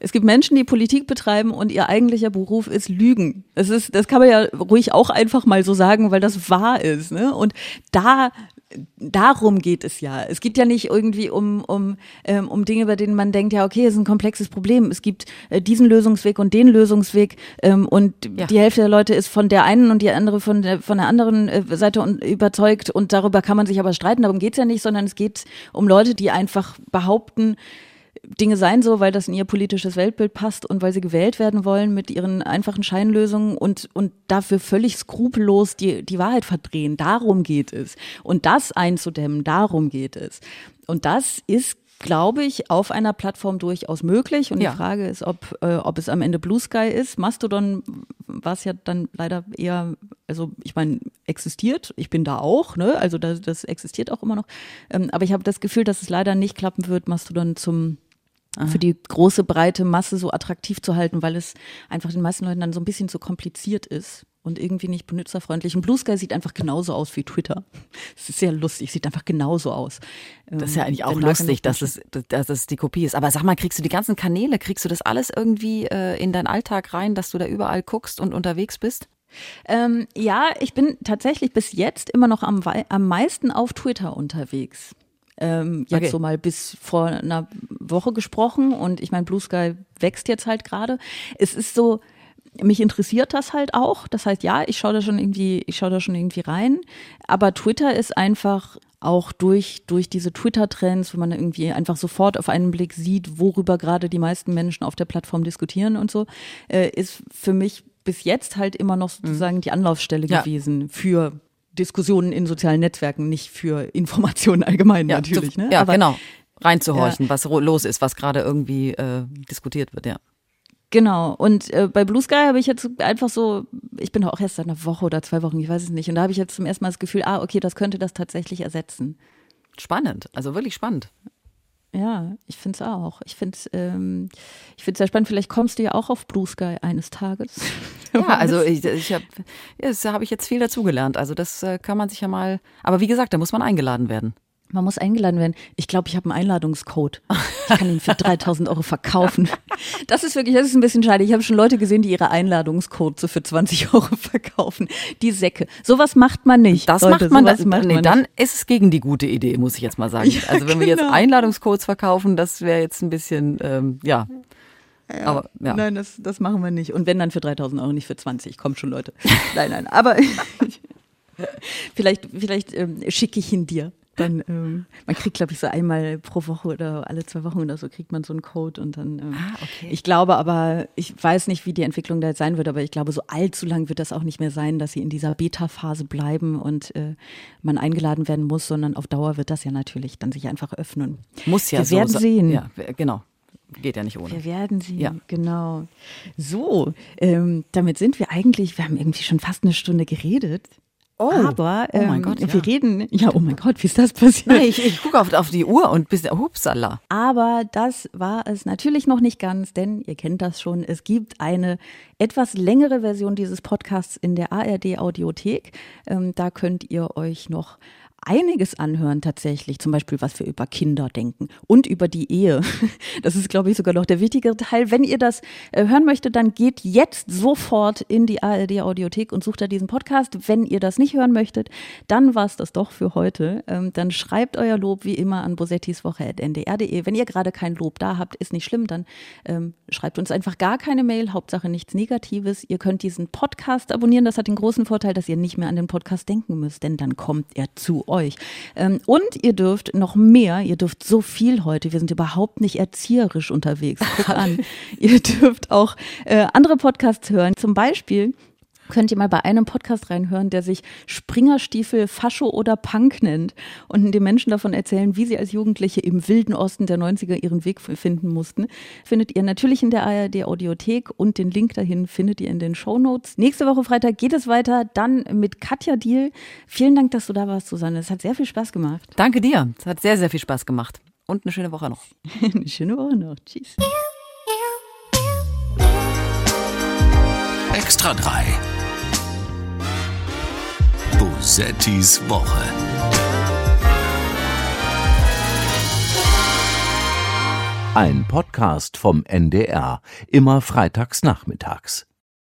Es gibt Menschen, die Politik betreiben und ihr eigentlicher Beruf ist Lügen. Das ist, das kann man ja ruhig auch einfach mal so sagen, weil das wahr ist. Ne? Und da darum geht es ja. Es geht ja nicht irgendwie um, um, ähm, um Dinge, bei denen man denkt, ja, okay, es ist ein komplexes Problem. Es gibt äh, diesen Lösungsweg und den Lösungsweg ähm, und ja. die Hälfte der Leute ist von der einen und die andere von der, von der anderen äh, Seite un überzeugt und darüber kann man sich aber streiten. Darum geht es ja nicht, sondern es geht um Leute, die einfach behaupten, Dinge seien so, weil das in ihr politisches Weltbild passt und weil sie gewählt werden wollen mit ihren einfachen Scheinlösungen und, und dafür völlig skrupellos die, die Wahrheit verdrehen. Darum geht es. Und das einzudämmen, darum geht es. Und das ist glaube ich, auf einer Plattform durchaus möglich. Und ja. die Frage ist, ob, äh, ob es am Ende Blue Sky ist. Mastodon war es ja dann leider eher, also ich meine, existiert. Ich bin da auch, ne? Also das, das existiert auch immer noch. Ähm, aber ich habe das Gefühl, dass es leider nicht klappen wird, Mastodon zum Aha. für die große breite Masse so attraktiv zu halten, weil es einfach den meisten Leuten dann so ein bisschen zu kompliziert ist und irgendwie nicht benutzerfreundlich. Und Blue Sky sieht einfach genauso aus wie Twitter. Es ist sehr lustig, sieht einfach genauso aus. Das ist ja eigentlich ähm, auch lustig, dass es, dass es die Kopie ist. Aber sag mal, kriegst du die ganzen Kanäle, kriegst du das alles irgendwie äh, in deinen Alltag rein, dass du da überall guckst und unterwegs bist? Ähm, ja, ich bin tatsächlich bis jetzt immer noch am, am meisten auf Twitter unterwegs. Ähm, jetzt okay. so mal bis vor einer Woche gesprochen und ich meine, Blue Sky wächst jetzt halt gerade. Es ist so, mich interessiert das halt auch. Das heißt, ja, ich schaue da schon irgendwie, ich schaue da schon irgendwie rein. Aber Twitter ist einfach auch durch, durch diese Twitter-Trends, wo man irgendwie einfach sofort auf einen Blick sieht, worüber gerade die meisten Menschen auf der Plattform diskutieren und so, äh, ist für mich bis jetzt halt immer noch sozusagen mhm. die Anlaufstelle ja. gewesen für Diskussionen in sozialen Netzwerken, nicht für Informationen allgemein ja, natürlich. ne? Ja, Aber, genau. Reinzuhorchen, ja. was los ist, was gerade irgendwie äh, diskutiert wird, ja. Genau. Und äh, bei Blue Sky habe ich jetzt einfach so, ich bin auch erst seit einer Woche oder zwei Wochen, ich weiß es nicht. Und da habe ich jetzt zum ersten Mal das Gefühl, ah, okay, das könnte das tatsächlich ersetzen. Spannend, also wirklich spannend. Ja, ich finde es auch. Ich finde es ähm, sehr spannend. Vielleicht kommst du ja auch auf Blue Sky eines Tages. ja, also ich, ich habe ja, hab ich jetzt viel dazugelernt. Also das äh, kann man sich ja mal. Aber wie gesagt, da muss man eingeladen werden. Man muss eingeladen werden. Ich glaube, ich habe einen Einladungscode. Ich kann ihn für 3000 Euro verkaufen. Das ist wirklich, das ist ein bisschen schade. Ich habe schon Leute gesehen, die ihre Einladungscode so für 20 Euro verkaufen. Die Säcke. Sowas macht man nicht. Das Leute, macht man, das, macht nee, man dann ist es gegen die gute Idee, muss ich jetzt mal sagen. Ja, also wenn genau. wir jetzt genau. Einladungscodes verkaufen, das wäre jetzt ein bisschen, ähm, ja. Ja. Aber, ja. Nein, das, das machen wir nicht. Und wenn dann für 3000 Euro, nicht für 20. Kommt schon, Leute. nein, nein. Aber vielleicht, vielleicht ähm, schicke ich ihn dir. Dann, ähm, man kriegt, glaube ich, so einmal pro Woche oder alle zwei Wochen oder so kriegt man so einen Code und dann. Ähm, ah, okay. Ich glaube aber, ich weiß nicht, wie die Entwicklung da jetzt sein wird, aber ich glaube, so allzu lang wird das auch nicht mehr sein, dass sie in dieser Beta-Phase bleiben und äh, man eingeladen werden muss, sondern auf Dauer wird das ja natürlich dann sich einfach öffnen. Muss ja Wir so werden sehen. Ja, genau. Geht ja nicht ohne. Wir werden sie, ja. genau. So, ähm, damit sind wir eigentlich, wir haben irgendwie schon fast eine Stunde geredet. Oh, aber ähm, oh mein ähm, Gott, ja. wir reden, ja, oh mein Gott, wie ist das passiert? Nein, ich, ich gucke auf, auf die Uhr und bis, hupsala. Aber das war es natürlich noch nicht ganz, denn ihr kennt das schon, es gibt eine etwas längere Version dieses Podcasts in der ARD Audiothek. Ähm, da könnt ihr euch noch einiges anhören tatsächlich, zum Beispiel was wir über Kinder denken und über die Ehe. Das ist, glaube ich, sogar noch der wichtigere Teil. Wenn ihr das äh, hören möchtet, dann geht jetzt sofort in die ARD Audiothek und sucht da diesen Podcast. Wenn ihr das nicht hören möchtet, dann war es das doch für heute. Ähm, dann schreibt euer Lob wie immer an bosettiswoche.ndr.de. Wenn ihr gerade kein Lob da habt, ist nicht schlimm, dann ähm, schreibt uns einfach gar keine Mail, Hauptsache nichts Negatives. Ihr könnt diesen Podcast abonnieren. Das hat den großen Vorteil, dass ihr nicht mehr an den Podcast denken müsst, denn dann kommt er zu euch. Ähm, und ihr dürft noch mehr, ihr dürft so viel heute, wir sind überhaupt nicht erzieherisch unterwegs. Guck an. ihr dürft auch äh, andere Podcasts hören, zum Beispiel könnt ihr mal bei einem Podcast reinhören, der sich Springerstiefel, Fascho oder Punk nennt und den Menschen davon erzählen, wie sie als Jugendliche im wilden Osten der 90er ihren Weg finden mussten. Findet ihr natürlich in der ARD Audiothek und den Link dahin findet ihr in den Show Notes. Nächste Woche Freitag geht es weiter, dann mit Katja Diel. Vielen Dank, dass du da warst, Susanne. Es hat sehr viel Spaß gemacht. Danke dir. Es hat sehr, sehr viel Spaß gemacht. Und eine schöne Woche noch. eine schöne Woche noch. Tschüss. Extra 3 Bosettis Woche. Ein Podcast vom NDR, immer freitags nachmittags.